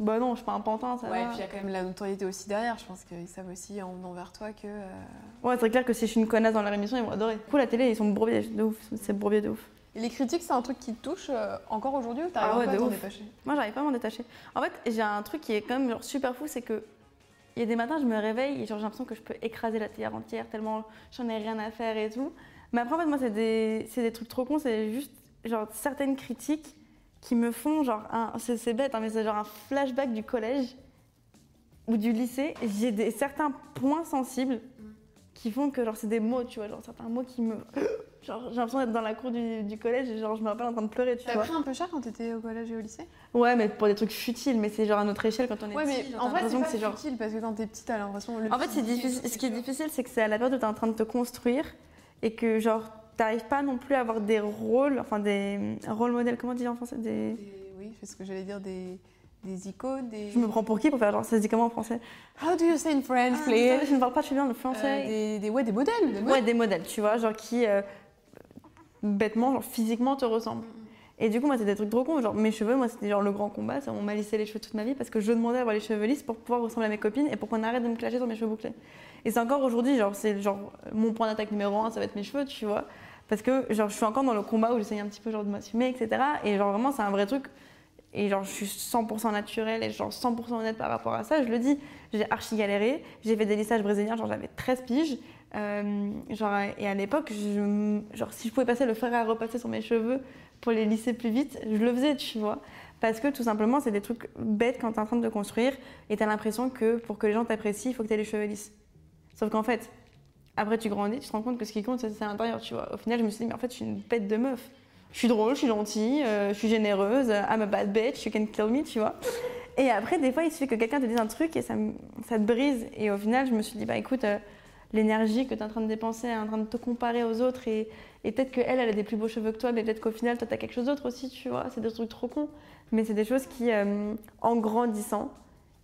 Bah non, je suis pas un pantin, ça Ouais, et va. puis il y a quand même la notoriété aussi derrière. Je pense qu'ils savent aussi en venant vers toi que. euh, Ouais, c'est clair que si je suis une connasse dans leur émission, ils vont adorer. Du coup, la télé, ils sont bourbiers de ouf. C'est bourbier de ouf. Et les critiques, c'est un truc qui te touche euh, encore aujourd'hui ou t'arrives Ah ouais, un peu à de t'en ouf. détacher? Moi, j'arrive pas à m'en détacher. En fait, j'ai un truc qui est quand même genre, super fou, c'est que il y a des matins, je me réveille et genre, j'ai l'impression que je peux écraser la télé entière tellement j'en ai rien à faire et tout. Mais après, en fait, moi, c'est des, c'est des trucs trop cons, c'est juste genre certaines critiques qui me font genre un, c'est, c'est bête, hein, mais c'est genre un flashback du collège ou du lycée. J'ai des certains points sensibles qui font que genre c'est des mots, tu vois, genre certains mots qui me genre j'ai l'impression d'être dans la cour du, du collège et genre je me rappelle en train de pleurer, tu T'as vois. pris un peu cher quand t'étais au collège et au lycée? Ouais, mais pour des trucs futiles, mais c'est genre à notre échelle quand on est Ouais, mais petit. genre, en t'as vrai, c'est genre. parce que quand t'es petite, t'as l'impression. le En fait, c'est difficile. Ce qui est difficile, c'est que c'est à la période où t'es en train de te construire et que genre t'arrives pas non plus à avoir des rôles, enfin des rôles modèles. Comment on dit en français des... Des- Oui, c'est ce que j'allais dire, des, des icônes, des. Je me prends pour qui pour faire genre ça se dit comment en français? How do you say in French, Ah, please? Je ne parle pas très bien le Euh, français. des, des- ouais, des modèles. Des modèles. Ouais, des modèles, tu vois, genre qui euh, bêtement, genre physiquement te ressemblent. Et du coup, moi, c'était des trucs trop cons. Genre, mes cheveux, moi, c'était genre le grand combat. On m'a lissé les cheveux toute ma vie parce que je demandais à avoir les cheveux lisses pour pouvoir ressembler à mes copines et pour qu'on arrête de me clasher sur mes cheveux bouclés. Et c'est encore aujourd'hui, genre, c'est genre mon point d'attaque numéro un, ça va être mes cheveux, tu vois. Parce que, genre, je suis encore dans le combat où j'essaye un petit peu, genre, de m'assumer, etc. Et, genre, vraiment, c'est un vrai truc. Et, genre, je suis 100% naturelle et, genre, 100% honnête par rapport à ça. Je le dis, j'ai archi galéré. J'ai fait des lissages brésiliens, genre, j'avais 13 piges. Euh, genre, et à l'époque, genre, si je pouvais passer le fer à repasser sur mes cheveux pour les lisser plus vite, je le faisais, tu vois. Parce que tout simplement, c'est des trucs bêtes quand tu es en train de construire et tu as l'impression que pour que les gens t'apprécient, il faut que tu aies les cheveux lisses. Sauf qu'en fait, après tu grandis, tu te rends compte que ce qui compte, c'est à l'intérieur, tu vois. Au final, je me suis dit, mais en fait, je suis une bête de meuf. Je suis drôle, je suis gentille, euh, je suis généreuse, I'm a bad bitch, you can kill me, tu vois. Et après, des fois, il suffit que quelqu'un te dise un truc et ça, te brise. Et au final, je me suis dit, bah écoute, euh, l'énergie que tu es en train de dépenser, en train de te comparer aux autres, et, et peut-être qu'elle, elle a des plus beaux cheveux que toi, mais peut-être qu'au final, toi, tu as quelque chose d'autre aussi, tu vois. C'est des trucs trop cons. Mais c'est des choses qui, euh, en grandissant,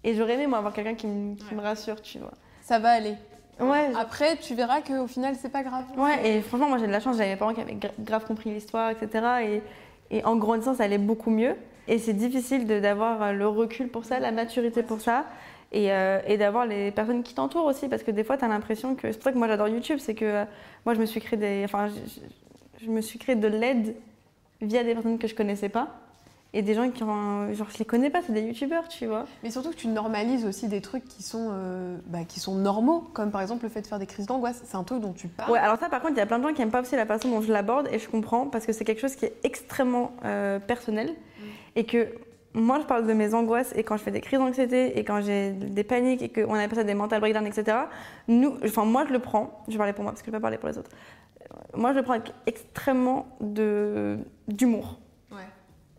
et j'aurais aimé, moi, avoir quelqu'un qui, me- qui me rassure, tu vois. Ça va aller. Ouais, Après, tu verras qu'au final, c'est pas grave. Ouais, et franchement, moi j'ai de la chance, j'avais mes parents qui avaient gra- grave compris l'histoire, etc. Et, et en grandissant, ça allait beaucoup mieux. Et c'est difficile d'avoir euh, le recul pour ça, la maturité pour ça, et, euh, et d'avoir les personnes qui t'entourent aussi, parce que des fois, tu as l'impression que. C'est pour ça que moi j'adore YouTube, c'est que euh, moi je me suis créé des. Enfin, je, je- je me suis créé de l'aide via des personnes que je connaissais pas. Et des gens qui ont. Genre, je les connais pas, c'est des youtubeurs, tu vois. Mais surtout que tu normalises aussi des trucs qui sont, euh, bah, qui sont normaux, comme par exemple le fait de faire des crises d'angoisse. C'est un truc dont tu parles. Ouais, alors ça, par contre, il y a plein de gens qui aiment pas aussi la façon dont je l'aborde et je comprends parce que c'est quelque chose qui est extrêmement euh, personnel et que moi, je parle de mes angoisses et quand je fais des crises d'anxiété et quand j'ai des paniques et qu'on appelle ça des mental breakdowns, etc. Nous, enfin, moi, je le prends. Je vais parler pour moi parce que je vais pas parler pour les autres. Moi, je le prends avec extrêmement de d'humour.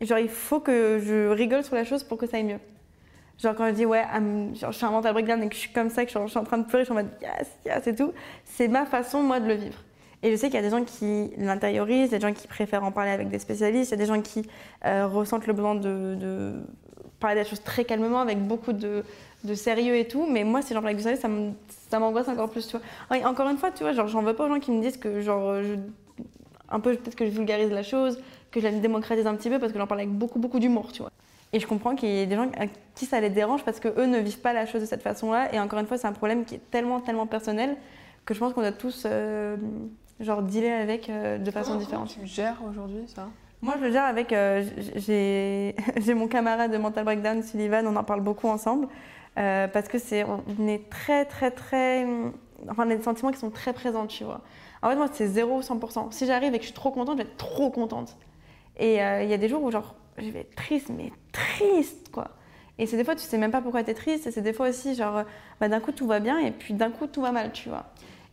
Genre, il faut que je rigole sur la chose pour que ça aille mieux. Genre, quand je dis, ouais, je suis un mental breakdown et que je suis comme ça, que je suis, en train de pleurer, je suis en mode yes, yes et tout, c'est ma façon, moi, de le vivre. Et je sais qu'il y a des gens qui l'intériorisent, des gens qui préfèrent en parler avec des spécialistes, il y a des gens qui euh, ressentent le besoin de, de parler des choses très calmement, avec beaucoup de, sérieux et tout. Mais moi, parle avec du sérieux, ça m'angoisse encore plus, tu vois. Encore une fois, tu vois, genre, j'en veux pas aux gens qui me disent que, genre, un peu, peut-être que je vulgarise la chose, que je la démocratise un petit peu parce que j'en parle avec beaucoup, beaucoup d'humour, tu vois. Et je comprends qu'il y ait des gens à qui ça les dérange parce que eux ne vivent pas la chose de cette façon-là. Et encore une fois, c'est un problème qui est tellement, tellement personnel que je pense qu'on doit tous, euh, genre, dealer avec euh, de façon différente. comment Tu gères aujourd'hui ça? Moi, je le gère avec. euh, j'ai mon camarade de Mental Breakdown, Sullivan, on en parle beaucoup ensemble. euh, parce que c'est. On est très, très, très. Enfin, on a des sentiments qui sont très présents, tu vois. En fait, moi, c'est 0 ou 100%. Si j'arrive et que je suis trop contente, je vais être trop contente. Et euh, il y a des jours où, genre, je vais être triste, mais triste, quoi. Et c'est des fois, tu sais même pas pourquoi tu es triste. Et c'est des fois aussi, genre, bah, d'un coup, tout va bien et puis d'un coup, tout va mal, tu vois.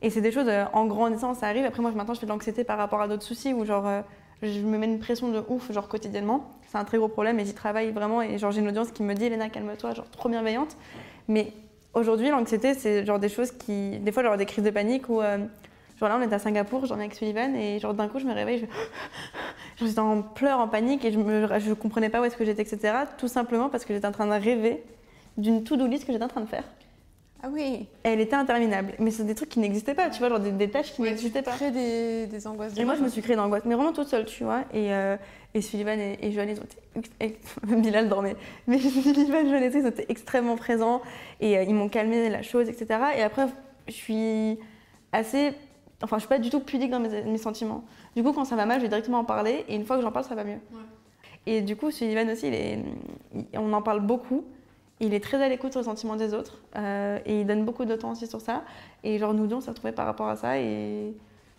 Et c'est des choses, euh, en grandissant, ça arrive. Après, moi, maintenant, je fais de l'anxiété par rapport à d'autres soucis où, genre, euh, je me mets une pression de ouf, genre, quotidiennement. C'est un très gros problème et j'y travaille vraiment. Et, genre, j'ai une audience qui me dit, Elena, calme-toi, genre, trop bienveillante. Mais aujourd'hui, l'anxiété, c'est genre des choses qui. Des fois, genre, des crises de panique où. Genre là, on était à Singapour, j'en ai avec Sullivan, et genre d'un coup, je me réveille, je... j'étais en pleurs, en panique, et je je comprenais pas où est-ce que j'étais, etc. Tout simplement parce que j'étais en train de rêver d'une to-do list que j'étais en train de faire. Ah oui. Elle était interminable. Mais c'est des trucs qui n'existaient pas, tu vois, genre des, des tâches qui Ouais, tu n'existaient pas. crées des, des angoisses. Et moi, je me suis créée d'angoisse, mais vraiment toute seule, tu vois. Et, euh, et Sullivan et, et ils ont été. Bilal dormait. Mais Sullivan et Johannes, ils ont été extrêmement présents et euh, ils m'ont calmé la chose, etc. Et après, je suis assez. Enfin, je suis pas du tout pudique dans mes, mes sentiments. Du coup, quand ça va mal, je vais directement en parler et une fois que j'en parle, ça va mieux. Ouais. Et du coup, Sullivan aussi, il est, il- on en parle beaucoup. Il est très à l'écoute sur les sentiments des autres euh, et il donne beaucoup de temps aussi sur ça. Et genre, nous deux, on s'est retrouvés par rapport à ça et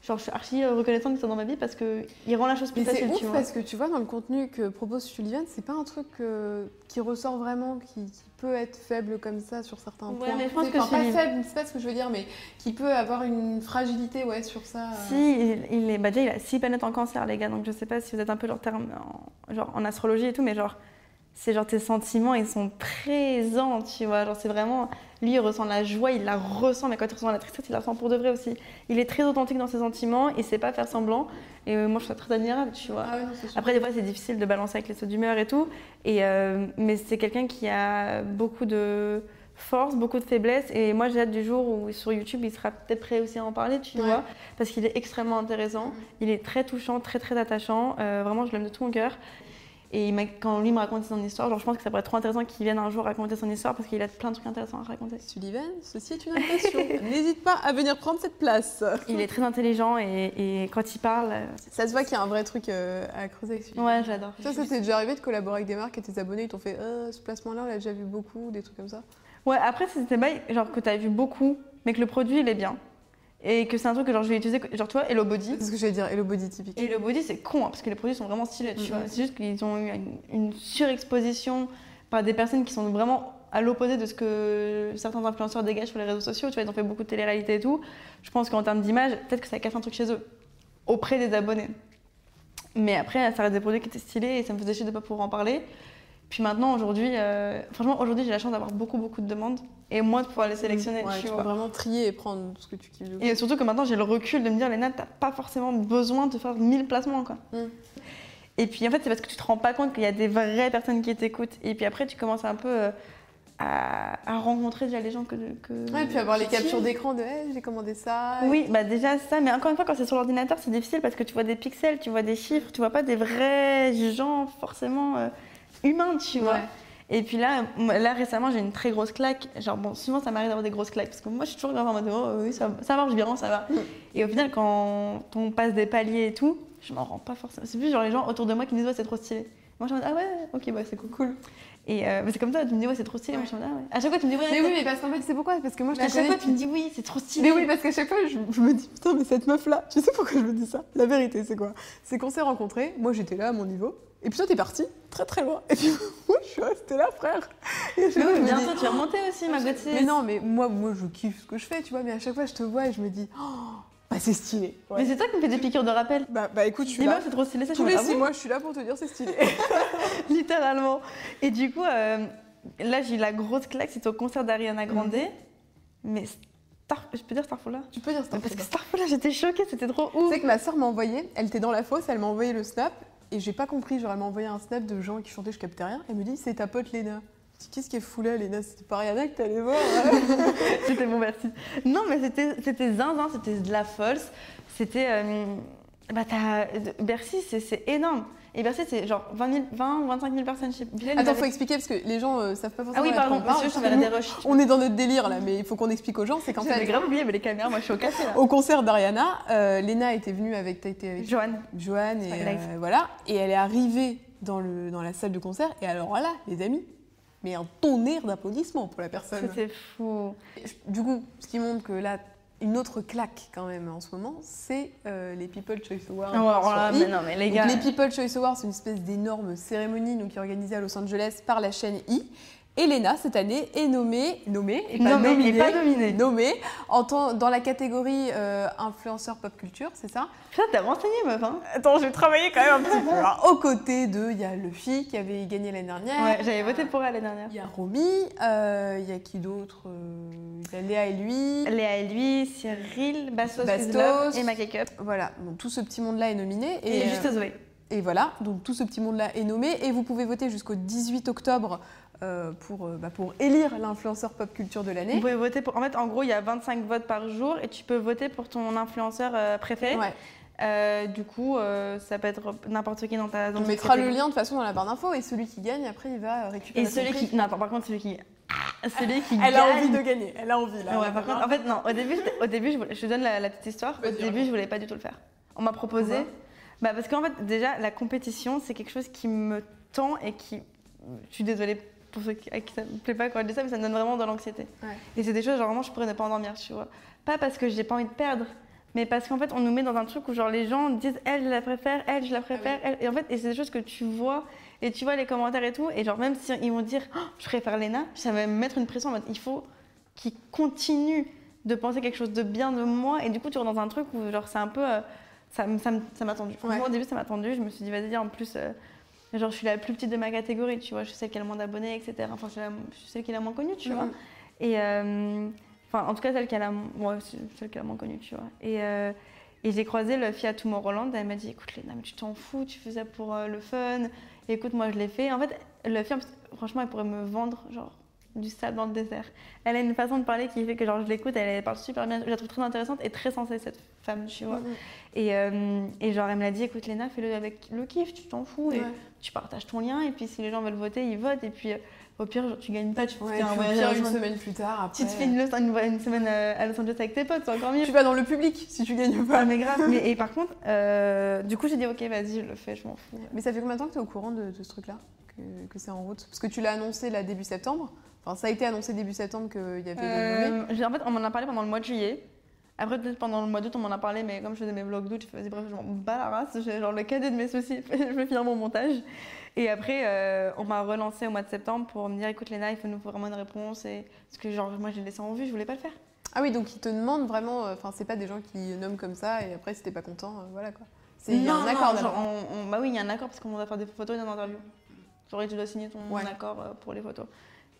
genre, je suis archi euh, reconnaissante qu'il soit dans ma vie parce qu'il rend la chose plus Mais c'est facile, ouf tu vois. parce que tu vois, dans le contenu que propose Sullivan, c'est pas un truc euh, qui ressort vraiment, qui, qui peut être faible comme ça sur certains Ouais, points. mais je pense C'est- que enfin, pas faible, c'est pas ce que je veux dire, mais qui peut avoir une fragilité ouais, sur ça. euh. Si, il, il est, bah déjà, il a six planètes en cancer, les gars, donc je sais pas si vous êtes un peu genre, terme, en, genre, en astrologie et tout, mais genre, c'est genre tes sentiments, ils sont présents, tu vois. Genre, c'est vraiment. Lui, il ressent la joie, il la ressent, mais quand il ressent la tristesse, il la ressent pour de vrai aussi. Il est très authentique dans ses sentiments, il sait pas faire semblant, et euh, moi, je trouve ça très admirable, tu vois. Ah. Après, des fois, c'est difficile de balancer avec les sauts d'humeur et tout. Et, euh, mais c'est quelqu'un qui a beaucoup de force, beaucoup de faiblesse. Et moi, j'ai hâte du jour où sur YouTube, il sera peut-être prêt aussi à en parler, tu Ouais. vois. Parce qu'il est extrêmement intéressant. Mhm. Il est très touchant, très, très attachant. Euh, vraiment, je l'aime de tout mon cœur. Et il quand lui me raconte son histoire, genre, je pense que ça pourrait être trop intéressant qu'il vienne un jour raconter son histoire parce qu'il a plein de trucs intéressants à raconter. Sullivan, ceci est une invitation. N'hésite pas à venir prendre cette place. Il est très intelligent et, et quand il parle, euh, Ça se voit qu'il y a un vrai truc euh, à creuser avec Sullivan. ouais, j'adore. Ça, ça t'est déjà arrivé de collaborer avec des marques et tes abonnés ils t'ont fait Euh, ce placement-là, on l'a déjà vu beaucoup, des trucs comme ça? Ouais, après, c'était genre que tu as vu beaucoup, mais que le produit, il est bien. Et que c'est un truc que genre, je vais utiliser, genre, tu vois, Hello Body. C'est ce que j'allais dire, Hello Body typique. Et le body, c'est con, hein, parce que les produits sont vraiment stylés, tu vois. C'est juste qu'ils ont eu une, une surexposition par des personnes qui sont vraiment à l'opposé de ce que certains influenceurs dégagent sur les réseaux sociaux. Tu vois, ils ont fait beaucoup de télé-réalité et tout. Je pense qu'en termes d'image, peut-être que ça casse un truc chez eux, auprès des abonnés. Mais après, ça reste des produits qui étaient stylés et ça me faisait chier de ne pas pouvoir en parler. Puis maintenant, aujourd'hui, euh, franchement, aujourd'hui, j'ai la chance d'avoir beaucoup, beaucoup de demandes et moi de pouvoir les sélectionner, Ouais, tu tu vois. peux vraiment trier et prendre ce que tu kiffes. Et surtout que maintenant, j'ai le recul de me dire, Léna, t'as pas forcément besoin de faire 1000 placements, quoi. Mm. Et puis, en fait, c'est parce que tu te rends pas compte qu'il y a des vraies personnes qui t'écoutent. Et puis après, tu commences un peu euh, à, à rencontrer déjà les gens que... que Ouais, puis avoir les captures d'écran de hey, j'ai commandé ça. Oui, bah déjà ça, mais encore une fois, quand c'est sur l'ordinateur, c'est difficile parce que tu vois des pixels, tu vois des chiffres, tu vois pas des vrais gens forcément euh, humains, tu vois. Ouais. Et puis là, là récemment, j'ai une très grosse claque. Genre, bon, souvent ça m'arrive d'avoir des grosses claques parce que moi je suis toujours grave en mode oh oui, ça, ça marche bien, ça va. Et au final, quand on passe des paliers et tout, je m'en rends pas forcément. C'est plus genre les gens autour de moi qui me disent ouais, c'est trop stylé. Moi je me dis ah ouais, ok, bah c'est cool. Cool. Et euh, c'est comme ça, tu me dis ouais, c'est trop stylé. Moi je me dis ah ouais. À chaque fois, tu me dis ouais, Mais c'est- oui, mais parce qu'en fait, c'est pourquoi? Parce que moi, je mais à te chaque connais. fois, tu me dis oui, c'est trop stylé. Mais oui, parce qu'à chaque fois, je, je me dis, putain, mais cette meuf-là, tu sais pourquoi je me dis ça? La vérité, c'est quoi? C'est qu'on s'est rencontrés, moi j'étais là à mon niveau, et puis toi t'es parti très très loin, et puis moi je suis restée là, frère. Et Mais oui, bientôt, dis- tu vas remonter aussi, ma gosse. Mais non, mais moi, moi je kiffe ce que je fais, tu vois, mais à chaque fois je te vois et je me dis, oh, bah c'est stylé. Ouais. Mais c'est toi qui me fais des piqûres de rappel. Bah, bah écoute, je suis là. c'est trop stylé, ça Tous les ah six mois, je suis là pour te dire c'est stylé. littéralement. Et du coup, euh, là j'ai eu la grosse claque, c'était au concert d'Ariana Grande. Mhm. Mais Star... je peux dire Starfall là tu peux dire ça. Parce que Starfall là, j'étais choquée, c'était trop ouf. Tu sais que ma soeur m'a envoyé, elle était dans la fosse, elle m'a envoyé le snap, et j'ai pas compris, genre elle m'a envoyé un snap de gens qui chantaient, je captais rien, elle me dit c'est ta pote Léna. Qu'est-ce qui est fou là, Léna? C'était pas Rihanna que allée voir hein C'était mon merci. Non, mais c'était zinzin, c'était de la false. C'était. euh, bah, t'as- Bercy, c'est énorme. Et Bercy, c'est genre 20, 000, 20 ou 25 000 personnes chez il Attends, avait- faut expliquer parce que les gens euh, savent pas Ah forcément. oui, de quoi pardon, monsieur, je parce t'avais que la. On est dans notre délire là, mais il faut qu'on explique aux gens, c'est qu'en J'avais fait, grave oublié, mais les caméras, moi je suis au café là. au concert d'Ariana, euh, Léna était venue avec, t'as été avec Joanne. Joanne et euh, voilà, et elle est arrivée dans, le, dans la salle de concert, et alors là, les amis, mais un tonnerre d'applaudissements pour la personne. C'était fou. Du coup, ce qui montre que là, une autre claque quand même en ce moment, c'est euh, les People Choice Awards. Oh, mais non, mais les Donc, gars. les People Choice Awards, c'est une espèce d'énorme cérémonie donc, qui est organisée à Los Angeles par la chaîne I. Et Lena, cette année, est nommée, nommée et pas Nommée et nominée, pas nominée. nommée en dans la catégorie euh, influenceur pop culture, c'est ça? Putain, t'as renseigné, meuf, hein Attends, j'ai travaillé quand même un petit peu. hein. Aux côtés de, il y a Luffy qui avait gagné l'année dernière. Ouais, j'avais voté pour elle l'année dernière. Il y a Romy, euh, il y a qui d'autre Euh, Il y a Léa et lui. Léa et lui, Cyril, Bastos, Bastos. Et Ma Up. Voilà, donc tout ce petit monde-là est nominé. Et, euh, juste Zoé. Et voilà, donc tout ce petit monde-là est nommé et vous pouvez voter jusqu'au 18 octobre euh, pour, euh, bah, pour élire l'influenceur pop culture de Vous l'année. pouvez voter pour. En fait, en gros, il y a 25 votes par jour et tu peux voter pour ton influenceur euh, préféré. Ouais. Euh, du coup, ça peut être n'importe qui dans ta On dans ta mettra le lien de toute façon dans la barre d'infos et celui qui gagne après il va récupérer Et celui prix. qui. Non, attends, par contre, celui qui. Ah, Celui qui Elle a envie de gagner, elle a envie là. Ouais, par contre, en fait, non, au début, au début je, voulais- je te donne la, la petite histoire. Au début, je voulais pas du tout le faire. On m'a proposé. Pourquoi? Bah, parce qu'en fait, déjà, la compétition, c'est quelque chose qui me tend et qui. Je suis désolée pour ceux qui, à qui ça me plaît pas quand je dis ça, mais ça me donne vraiment de l'anxiété. Ouais. Et c'est des choses, genre, vraiment, je pourrais ne pas endormir, tu vois. Pas parce que j'ai pas envie de perdre, mais parce qu'en fait, on nous met dans un truc où, genre, les gens disent, elle, je la préfère, elle, je la préfère, elle. Et en fait, et c'est des choses que tu vois, et tu vois les commentaires et tout, et genre, même si ils vont dire, Oh, je préfère Léna, ça va me mettre une pression en mode, il faut qu'ils continuent de penser quelque chose de bien de moi, et du coup, tu rentres dans un truc où, genre, c'est un peu. euh, ça m'a tendu. Franchement, Ouais. au début, ça m'a tendu. Je me suis dit, vas-y, en plus, euh, genre, je suis la plus petite de ma catégorie, tu vois. Je suis celle qui a le moins d'abonnés, etc. Enfin, je suis, la- je suis celle qui est la moins connue, tu vois. Mhm. Et euh, enfin, en tout cas, celle qui a la, celle qui a la moins connue, tu vois. Et, euh, et j'ai croisé le Fiat Tomorrowland. Elle m'a dit, écoute, Léna, mais tu t'en fous, tu fais ça pour euh, le fun. Écoute, moi, je l'ai fait. En fait, le film, franchement, elle pourrait me vendre, genre, du sable dans le désert. Elle a une façon de parler qui fait que, genre, je l'écoute, elle, parle super bien. Je la trouve très intéressante et très sensée, cette femme, tu vois. Mhm. Et, euh, et genre, elle me l'a dit, écoute, Léna, fais-le avec le kiff, tu t'en fous. Et Ouais. Tu partages ton lien. Et puis, si les gens veulent voter, ils votent. Et puis, euh, au pire, genre, tu gagnes pas, tu Ouais, fais un voyage pire, une semaine plus tard, après. tu te fais une, une- une semaine euh, à Los Angeles avec tes potes, c'est encore mieux. Tu vas dans le public si tu gagnes pas. Ah, mais grave. Mais, et par contre, euh, du coup, j'ai dit, ok, vas-y, je le fais, je m'en fous. Mais ça fait combien de temps que tu es au courant de, de ce truc-là? Que, que c'est en route? Parce que tu l'as annoncé là début septembre. Enfin, ça a été annoncé début septembre qu'il y avait. Euh, en fait, on m'en a parlé pendant le mois de juillet. Après, peut-être pendant le mois d'août, on m'en a parlé, mais comme je faisais mes vlogs d'août, je fais, vas-y, bref, je m'en bats la race. J'ai genre le cadet de mes soucis, je vais finir mon montage. Et après, euh, on m'a relancé au mois de septembre pour me dire, écoute, Léna, il faut nous vraiment une réponse. Et... Parce que, genre, moi, j'ai laissé en vue, je voulais pas le faire. Ah oui, donc ils te demandent vraiment. euh, Enfin, c'est pas des gens qui nomment comme ça et après, si t'es pas content, euh, voilà quoi. Il y a Non, un non, accord genre, d'abord. on- on- Bah oui, il y a un accord parce qu'on doit faire des photos et des interviews. Genre, tu dois signer ton Ouais. accord euh, pour les photos.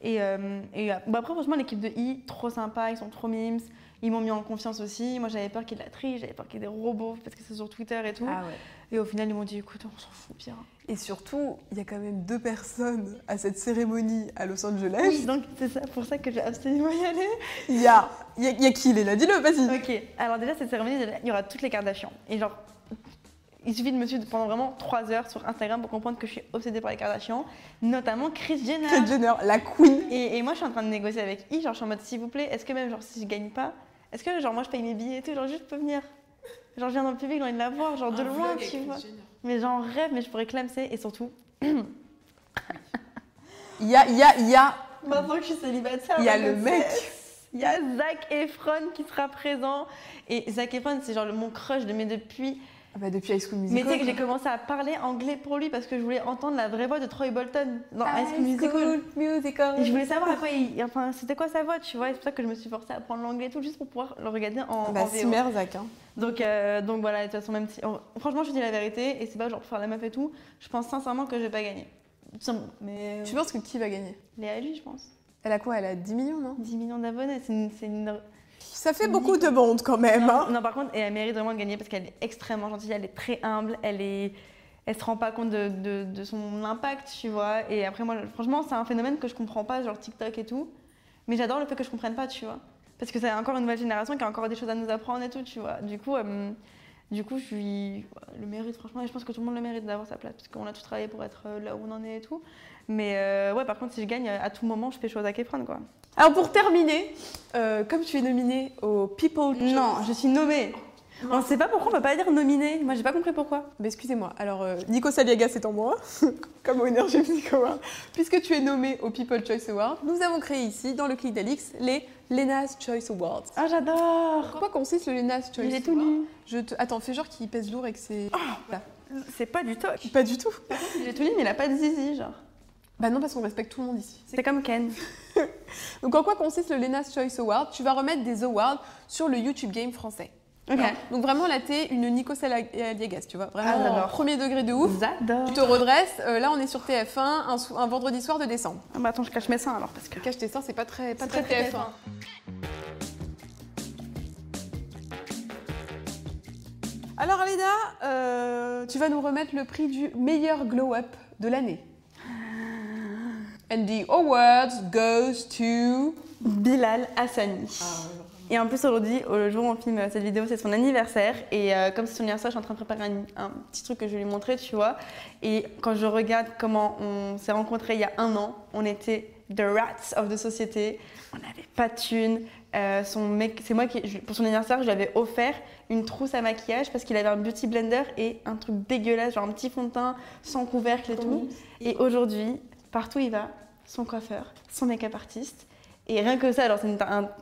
Et, euh, et euh, bah après, franchement, l'équipe de I, trop sympa, ils sont trop mimes. Ils m'ont mis en confiance aussi. Moi, j'avais peur qu'il y ait de la triche, j'avais peur qu'il y ait des robots parce que c'est sur Twitter et tout. Ah ouais. Et au final, ils m'ont dit écoute, on s'en fout, Pierre. Et surtout, il y a quand même deux personnes à cette cérémonie à Los Angeles. Oui, donc c'est ça, pour ça que j'ai absolument y aller. Il y a, il y, a, il y a qui, Léna? Dis-le, vas-y. Ok, alors déjà, cette cérémonie, il y aura toutes les Kardashians. Et genre, il suffit de me suivre pendant vraiment 3 heures sur Instagram pour comprendre que je suis obsédée par les Kardashians, notamment Kris Jenner. Kate Jenner, la queen. Et, et moi, je suis en train de négocier avec I, genre, je suis en mode, s'il vous plaît, est-ce que même, genre, si je gagne pas, est-ce que, genre, moi, je paye mes billets et tout, genre, juste je peux venir? Genre, je viens dans le public, j'ai envie de la voir, genre, de loin, tu vois. Mais j'en rêve, mais je pourrais clamser, et surtout, Il y a, il y a, il y a, maintenant que je suis célibataire, il y a le mec. Il y a Zac Efron qui sera présent. Et Zac Efron, c'est genre mon crush de mes depuis. Ah bah, depuis High School Mais Musical. tu sais que j'ai commencé à parler anglais pour lui parce que je voulais entendre la vraie voix de Troy Bolton dans High School Musical. Musical. Et je voulais savoir à quoi il, enfin, c'était quoi sa voix, tu vois. C'est pour ça que je me suis forcée à apprendre l'anglais et tout, juste pour pouvoir le regarder en, Bah, en VO. Zach. Hein. Donc, euh, donc voilà, de toute façon, même si. franchement, je vous dis la vérité, et c'est pas genre pour faire la meuf et tout, je pense sincèrement que je vais pas gagner. Mais. Tu penses que qui va gagner? Léa lui, je pense. Elle a quoi? Elle a 10 millions, non? 10 millions d'abonnés, c'est une. Ça fait beaucoup de monde quand même. hein. Non, par contre, et elle mérite vraiment de gagner parce qu'elle est extrêmement gentille, elle est très humble, elle est. Elle se rend pas compte de, de- de son impact, tu vois. Et après, moi, franchement, c'est un phénomène que je comprends pas, genre TikTok et tout. Mais j'adore le fait que je comprenne pas, tu vois. Parce que c'est encore une nouvelle génération qui a encore des choses à nous apprendre et tout, tu vois. Du coup, euh, du coup je lui. Le mérite, franchement, et je pense que tout le monde le mérite d'avoir sa place. Parce qu'on a tous travaillé pour être euh, là où on en est et tout. Mais euh, ouais, par contre, si je gagne, à tout moment, je fais chose à Kefron, quoi. Alors pour terminer, euh, comme tu es nominée au People Choice- Non, je suis nommée. On sait pas pourquoi on peut pas dire nominée. Moi, j'ai pas compris pourquoi. Mais excusez-moi, alors euh, Nico Saliaga c'est en moi, comme au Energy Music Award. Puisque tu es nommé au People Choice Award, nous avons créé ici, dans le clic d'Alix, les Lena's Choice Awards. Ah, j'adore. En quoi consiste le Lena's Choice Il est tout Award nu. Je te... Attends, fais genre qu'il pèse lourd et que c'est... Voilà. C'est pas du toc. Pas du tout. Il est tout nu, mais il a pas de zizi, genre. Bah non, parce qu'on respecte tout le monde ici. C'est comme Ken. Donc en quoi consiste le Lena's Choice Award? Tu vas remettre des awards sur le YouTube Game français. Ok. Donc vraiment là, t'es une Nico Saliegas, tu vois. Ah, Vraiment j'adore. premier degré de ouf. J'adore. Tu te redresses. euh, là, on est sur TF1, un, vendredi soir de décembre. Ah bah attends, je cache mes seins alors parce que. Cache tes seins, c'est pas très, pas C'est très, pas très TF1. Alors Léna, euh, tu vas nous remettre le prix du meilleur glow-up de l'année. And the award goes to. Bilal Hassani. Et en plus aujourd'hui, au jour où on filme cette vidéo, c'est son anniversaire. Et euh, comme c'est son anniversaire, je suis en train de préparer un, un petit truc que je vais lui montrer, tu vois. Et quand je regarde comment on s'est rencontrés il y a un an, on était the rats of the société. On n'avait pas de thunes. Euh, son mec, c'est moi qui, je- pour son anniversaire, je lui avais offert une trousse à maquillage parce qu'il avait un beauty blender et un truc dégueulasse, genre un petit fond de teint sans couvercle et tout. Et aujourd'hui, partout où il va, son coiffeur, son make-up artiste. Et rien que ça, alors c'est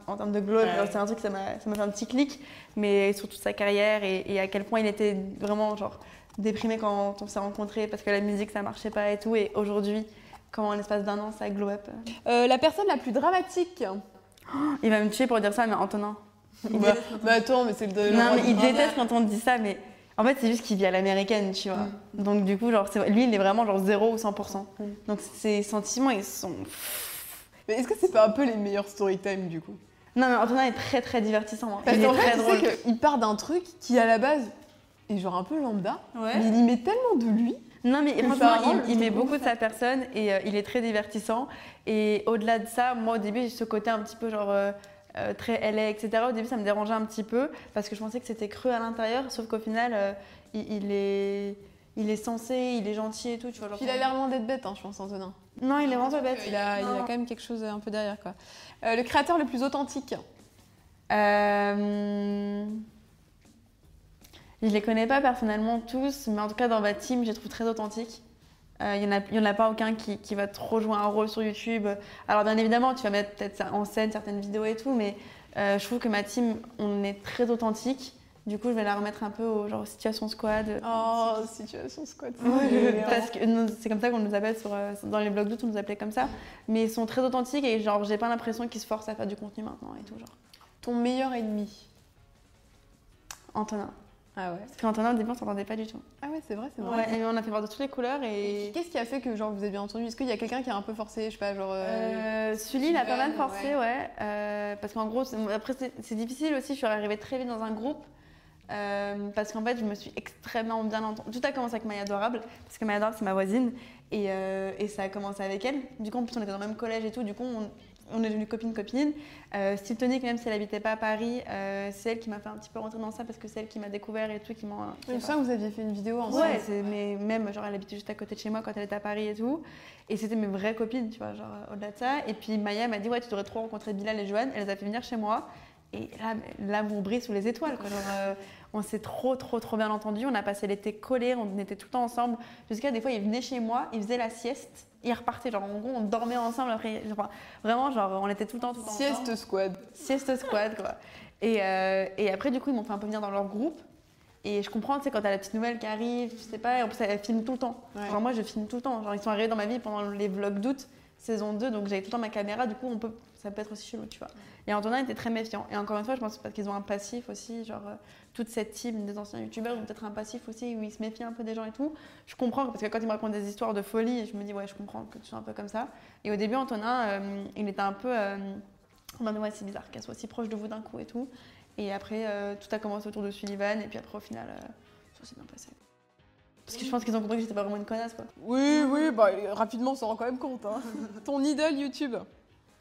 en termes de glow, Ouais. c'est un truc, ça m'a fait un petit clic, mais sur toute sa carrière et, et à quel point il était vraiment genre déprimé quand on s'est rencontrés parce que la musique ça marchait pas et tout. Et aujourd'hui, comment en l'espace d'un an ça glow up. Euh, la personne la plus dramatique. Il va me tuer pour dire ça, mais Antonin. Bah, bah attends, mais c'est le. non, mais il déteste quand on dit ça, mais en fait, c'est juste qu'il vit à l'américaine, tu vois. Mm. Donc, du coup, genre, lui, il est vraiment genre 0 ou 100%. Mm. Donc, ses sentiments, ils sont. Mais est-ce que c'est pas un peu les meilleurs story time du coup? Non, mais Antonin est très très divertissant. hein. Parce il est fait, très drôle. qu'il part d'un truc qui à la base est genre un peu lambda, Ouais. mais il y met tellement de lui. Non, mais franchement, il, il met beaucoup de sa personne et euh, il est très divertissant. Et au-delà de ça, moi, au début, j'ai ce côté un petit peu genre. euh, euh, très LA, etc. Au début, ça me dérangeait un petit peu parce que je pensais que c'était cru à l'intérieur, sauf qu'au final, euh, il, il est, il est sensé, il est gentil et tout. Tu vois, genre- Puis il a l'air loin d'être bête, hein, je pense, Antonin. Non, il est vraiment pas bête. Il a, il a quand même quelque chose un peu derrière quoi. Euh, le créateur le plus authentique. Euh, Je les connais pas personnellement tous, mais en tout cas dans ma team, je les trouve très authentiques. Euh, Il n'y en, a- en pas aucun qui, qui va trop jouer un rôle sur YouTube. Alors bien évidemment, tu vas mettre peut-être ça en scène certaines vidéos et tout, mais euh, je trouve que ma team, on est très authentique. Du coup, je vais la remettre un peu au genre situation squad. Oh, situation squat. Parce que c'est comme ça qu'on nous appelle sur, euh, dans les blogs d'août, on nous appelait comme ça. Mais ils sont très authentiques et genre j'ai pas l'impression qu'ils se forcent à faire du contenu maintenant et tout genre. Ton meilleur ennemi? Antonin. Ah ouais. Parce qu'Antonin au début on s'entendait pas du tout. Ah ouais, c'est vrai, c'est vrai. Ouais, et on a fait voir de toutes les couleurs et. Qu'est-ce qui a fait que genre vous avez bien entendu? Est-ce qu'il y a quelqu'un qui a un peu forcé, je sais pas, genre. euh, Euh, Sully, il a pas mal forcé, ouais. Euh, parce qu'en gros, après, c'est difficile aussi. Je suis arrivée très vite dans un groupe. euh, parce qu'en fait, je me suis extrêmement bien entendue. Tout a commencé avec Maya Adorable, parce que Maya Adorable, c'est ma voisine. Et, et ça a commencé avec elle. Du coup, en plus, on était dans le même collège et tout. Du coup, on, on est devenus copine-copine. Euh, Steve Tonic, même si elle habitait pas à Paris, euh, c'est elle qui m'a fait un petit peu rentrer dans ça, parce que c'est elle qui m'a découvert et tout, qui m'a. Que vous aviez fait une vidéo ensemble. Ouais, c'est- mais même, genre, elle habitait juste à côté de chez moi quand elle était à Paris et tout. Et c'était mes vraies copines, tu vois, genre, au-delà de ça. Et puis Maya m'a dit, ouais, tu devrais trop rencontrer Bilal et Joanne. Elle les a fait venir chez moi. Et là, l'amour brille sous les étoiles, quoi. Genre, euh, on s'est trop, trop, trop bien entendus. On a passé l'été collés, on était tout le temps ensemble. Jusqu'à des fois, il venait chez moi, il faisait la sieste, il repartait. Genre, en gros, on dormait ensemble. Après, enfin, vraiment, genre, on était tout le temps, tout le temps ensemble. Sieste squad. Sieste squad, quoi. Et, euh, et après, du coup, ils m'ont fait un peu venir dans leur groupe. Et je comprends, tu sais, quand t'as la petite nouvelle qui arrive, tu sais pas, et en plus, elle filme tout le temps. Ouais. Genre, moi, je filme tout le temps. Genre, ils sont arrivés dans ma vie pendant les vlogs d'août, saison 2, donc j'avais tout le temps ma caméra, du coup, on peut, ça peut être aussi chelou, tu vois. Et Antonin était très méfiant. Et encore une fois, je pense parce qu'ils ont un passif aussi, genre, euh, toute cette team des anciens youtubeurs ont peut-être un passif aussi où ils se méfient un peu des gens et tout. Je comprends, parce que quand ils me racontent des histoires de folie, je me dis, ouais, je comprends que tu sois un peu comme ça. Et au début, Antonin, euh, il était un peu. Euh, en mode, ouais, c'est bizarre qu'elle soit si proche de vous d'un coup et tout. Et après, euh, tout a commencé autour de Sullivan, et puis après, au final, ça s'est bien passé. Parce que je pense qu'ils ont compris que j'étais pas vraiment une connasse, quoi. Oui, oui, bah rapidement on s'en rend quand même compte. Hein. Ton idole YouTube.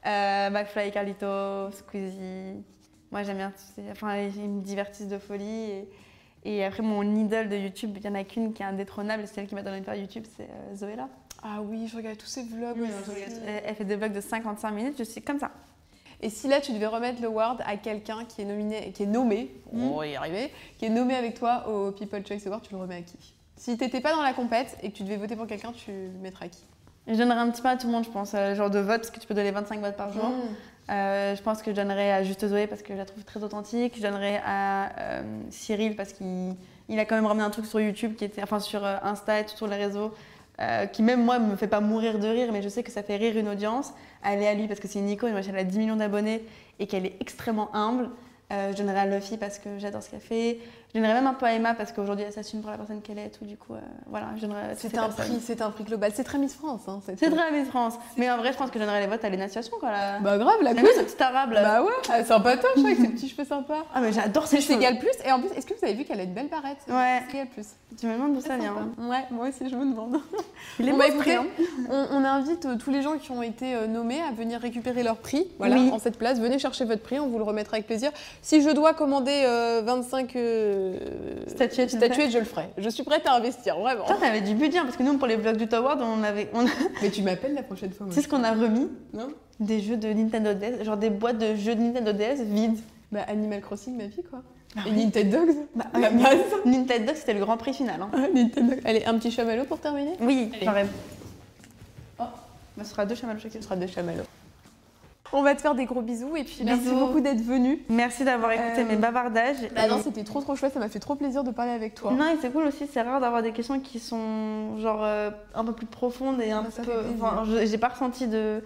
Euh, McFly, Carlito, Squeezie. Moi, j'aime bien. Enfin, ils me divertissent de folie. Et, et après, mon idole de YouTube, il y en a qu'une qui est indétrônable, c'est celle qui m'a donné de faire YouTube, c'est euh, Zoéla. Ah oui, je regarde tous ces vlogs. aussi. Elle, elle fait des vlogs de 55 minutes, je suis comme ça. Et si là tu devais remettre le award à quelqu'un qui est nominé, qui est nommé, on va y arriver, qui est nommé avec toi au People Choice Award, tu le remets à qui? Si t'étais pas dans la compète et que tu devais voter pour quelqu'un, tu le mettrais à qui? Je donnerais un petit peu à tout le monde, je pense, euh, genre de vote, parce que tu peux donner 25 votes par jour. Euh, je pense que je donnerais à Juste Zoé parce que je la trouve très authentique. Je donnerais à euh, Cyril parce qu'il il a quand même ramené un truc sur YouTube qui était, enfin sur euh, Insta et tout sur les réseaux, qui même moi me fait pas mourir de rire, mais je sais que ça fait rire une audience. Allez à lui parce que c'est une icône, moi elle a 10 millions d'abonnés et qu'elle est extrêmement humble. Je donnerais à Luffy parce que j'adore ce qu'elle fait. Je donnerais même un peu à Emma parce qu'aujourd'hui elle s'assume pour la personne qu'elle est et tout. Du coup, euh, voilà, je donnerais. C'est un prix, c'est un prix global. C'est très Miss France. Hein, c'est très Miss France. Mais en vrai, je pense que je donnerais les votes à l'association quoi. La... Bah grave, la queen. ce petit arabe là. Bah ouais, ah, sympatoche avec ses petits cheveux sympas. Ah mais j'adore ces cheveux. égal plus. Et en plus, est-ce que vous avez vu qu'elle a une belle barrette? Ouais. C'est plus. Tu me demandes d'où ça vient. Ouais, moi aussi je me demande. Il est bon, hein. on, on, invite euh, tous les gens qui ont été euh, nommés à venir récupérer leur prix. Voilà, en cette place. Venez chercher votre prix, on vous le remettra avec plaisir. Si je dois commander 25 statuettes je le ferai. Je suis prête à investir, vraiment. Toi, t'avais du budget, parce que nous, pour les vlogs du Tower, on avait. On... Mais tu m'appelles la prochaine fois. C'est ce qu'on a remis Non? Des jeux de Nintendo DS, genre des boîtes de jeux de Nintendo DS vides. Bah, Animal Crossing, ma vie, quoi. Ah Et Nintendo Dogs bah, La base Nintendo Dogs, c'était le grand prix final. Hein. Nintendo Allez, un petit chamallow pour terminer? Oui, j'arrive. Oh, bah, ce sera deux chamallows chacun. Ce sera deux chamallows. On va te faire des gros bisous et puis merci beaucoup d'être venu. Merci d'avoir écouté mes euh, bavardages. Bah non, c'était trop trop chouette, ça m'a fait trop plaisir de parler avec toi. Non, et c'est cool aussi, c'est rare d'avoir des questions qui sont genre euh, un peu plus profondes et un peu. Enfin, j'ai pas ressenti de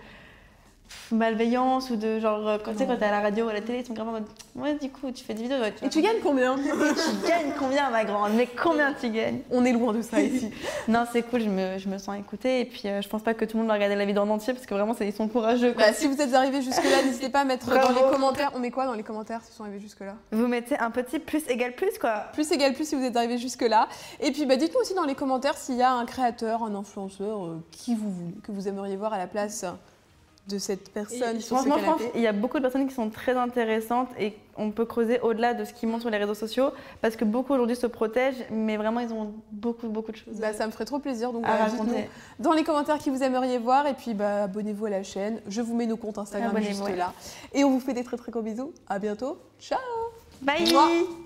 malveillance ou de genre euh, quand tu sais quand t'es à la radio ou à la télé ils sont grave en mode ouais du coup tu fais des vidéos et tu gagnes combien tu gagnes combien ma grande? Mais combien tu gagnes? On est loin de ça ici. Non c'est cool je me, je me, sens écoutée et puis euh, je pense pas que tout le monde va regarder la vidéo en entier parce que vraiment ils sont courageux bah, si vous êtes arrivés jusque là n'hésitez pas à mettre dans les commentaires. On met quoi dans les commentaires si vous sont arrivés jusque là vous mettez un petit plus égal plus quoi. Plus égal plus si vous êtes arrivés jusque là et puis bah, dites-nous aussi dans les commentaires s'il y a un créateur un influenceur euh, qui vous que vous aimeriez voir à la place de cette personne sur franchement, je pense il y a beaucoup de personnes qui sont très intéressantes et on peut creuser au-delà de ce qu'ils montrent sur les réseaux sociaux parce que beaucoup aujourd'hui se protègent, mais vraiment ils ont beaucoup beaucoup de choses. Bah, ça me ferait trop plaisir donc à raconter. dans les commentaires qui vous aimeriez voir et puis bah, abonnez-vous à la chaîne. Je vous mets nos comptes Instagram juste là et on vous fait des très très gros bisous. À bientôt. Ciao. Bye.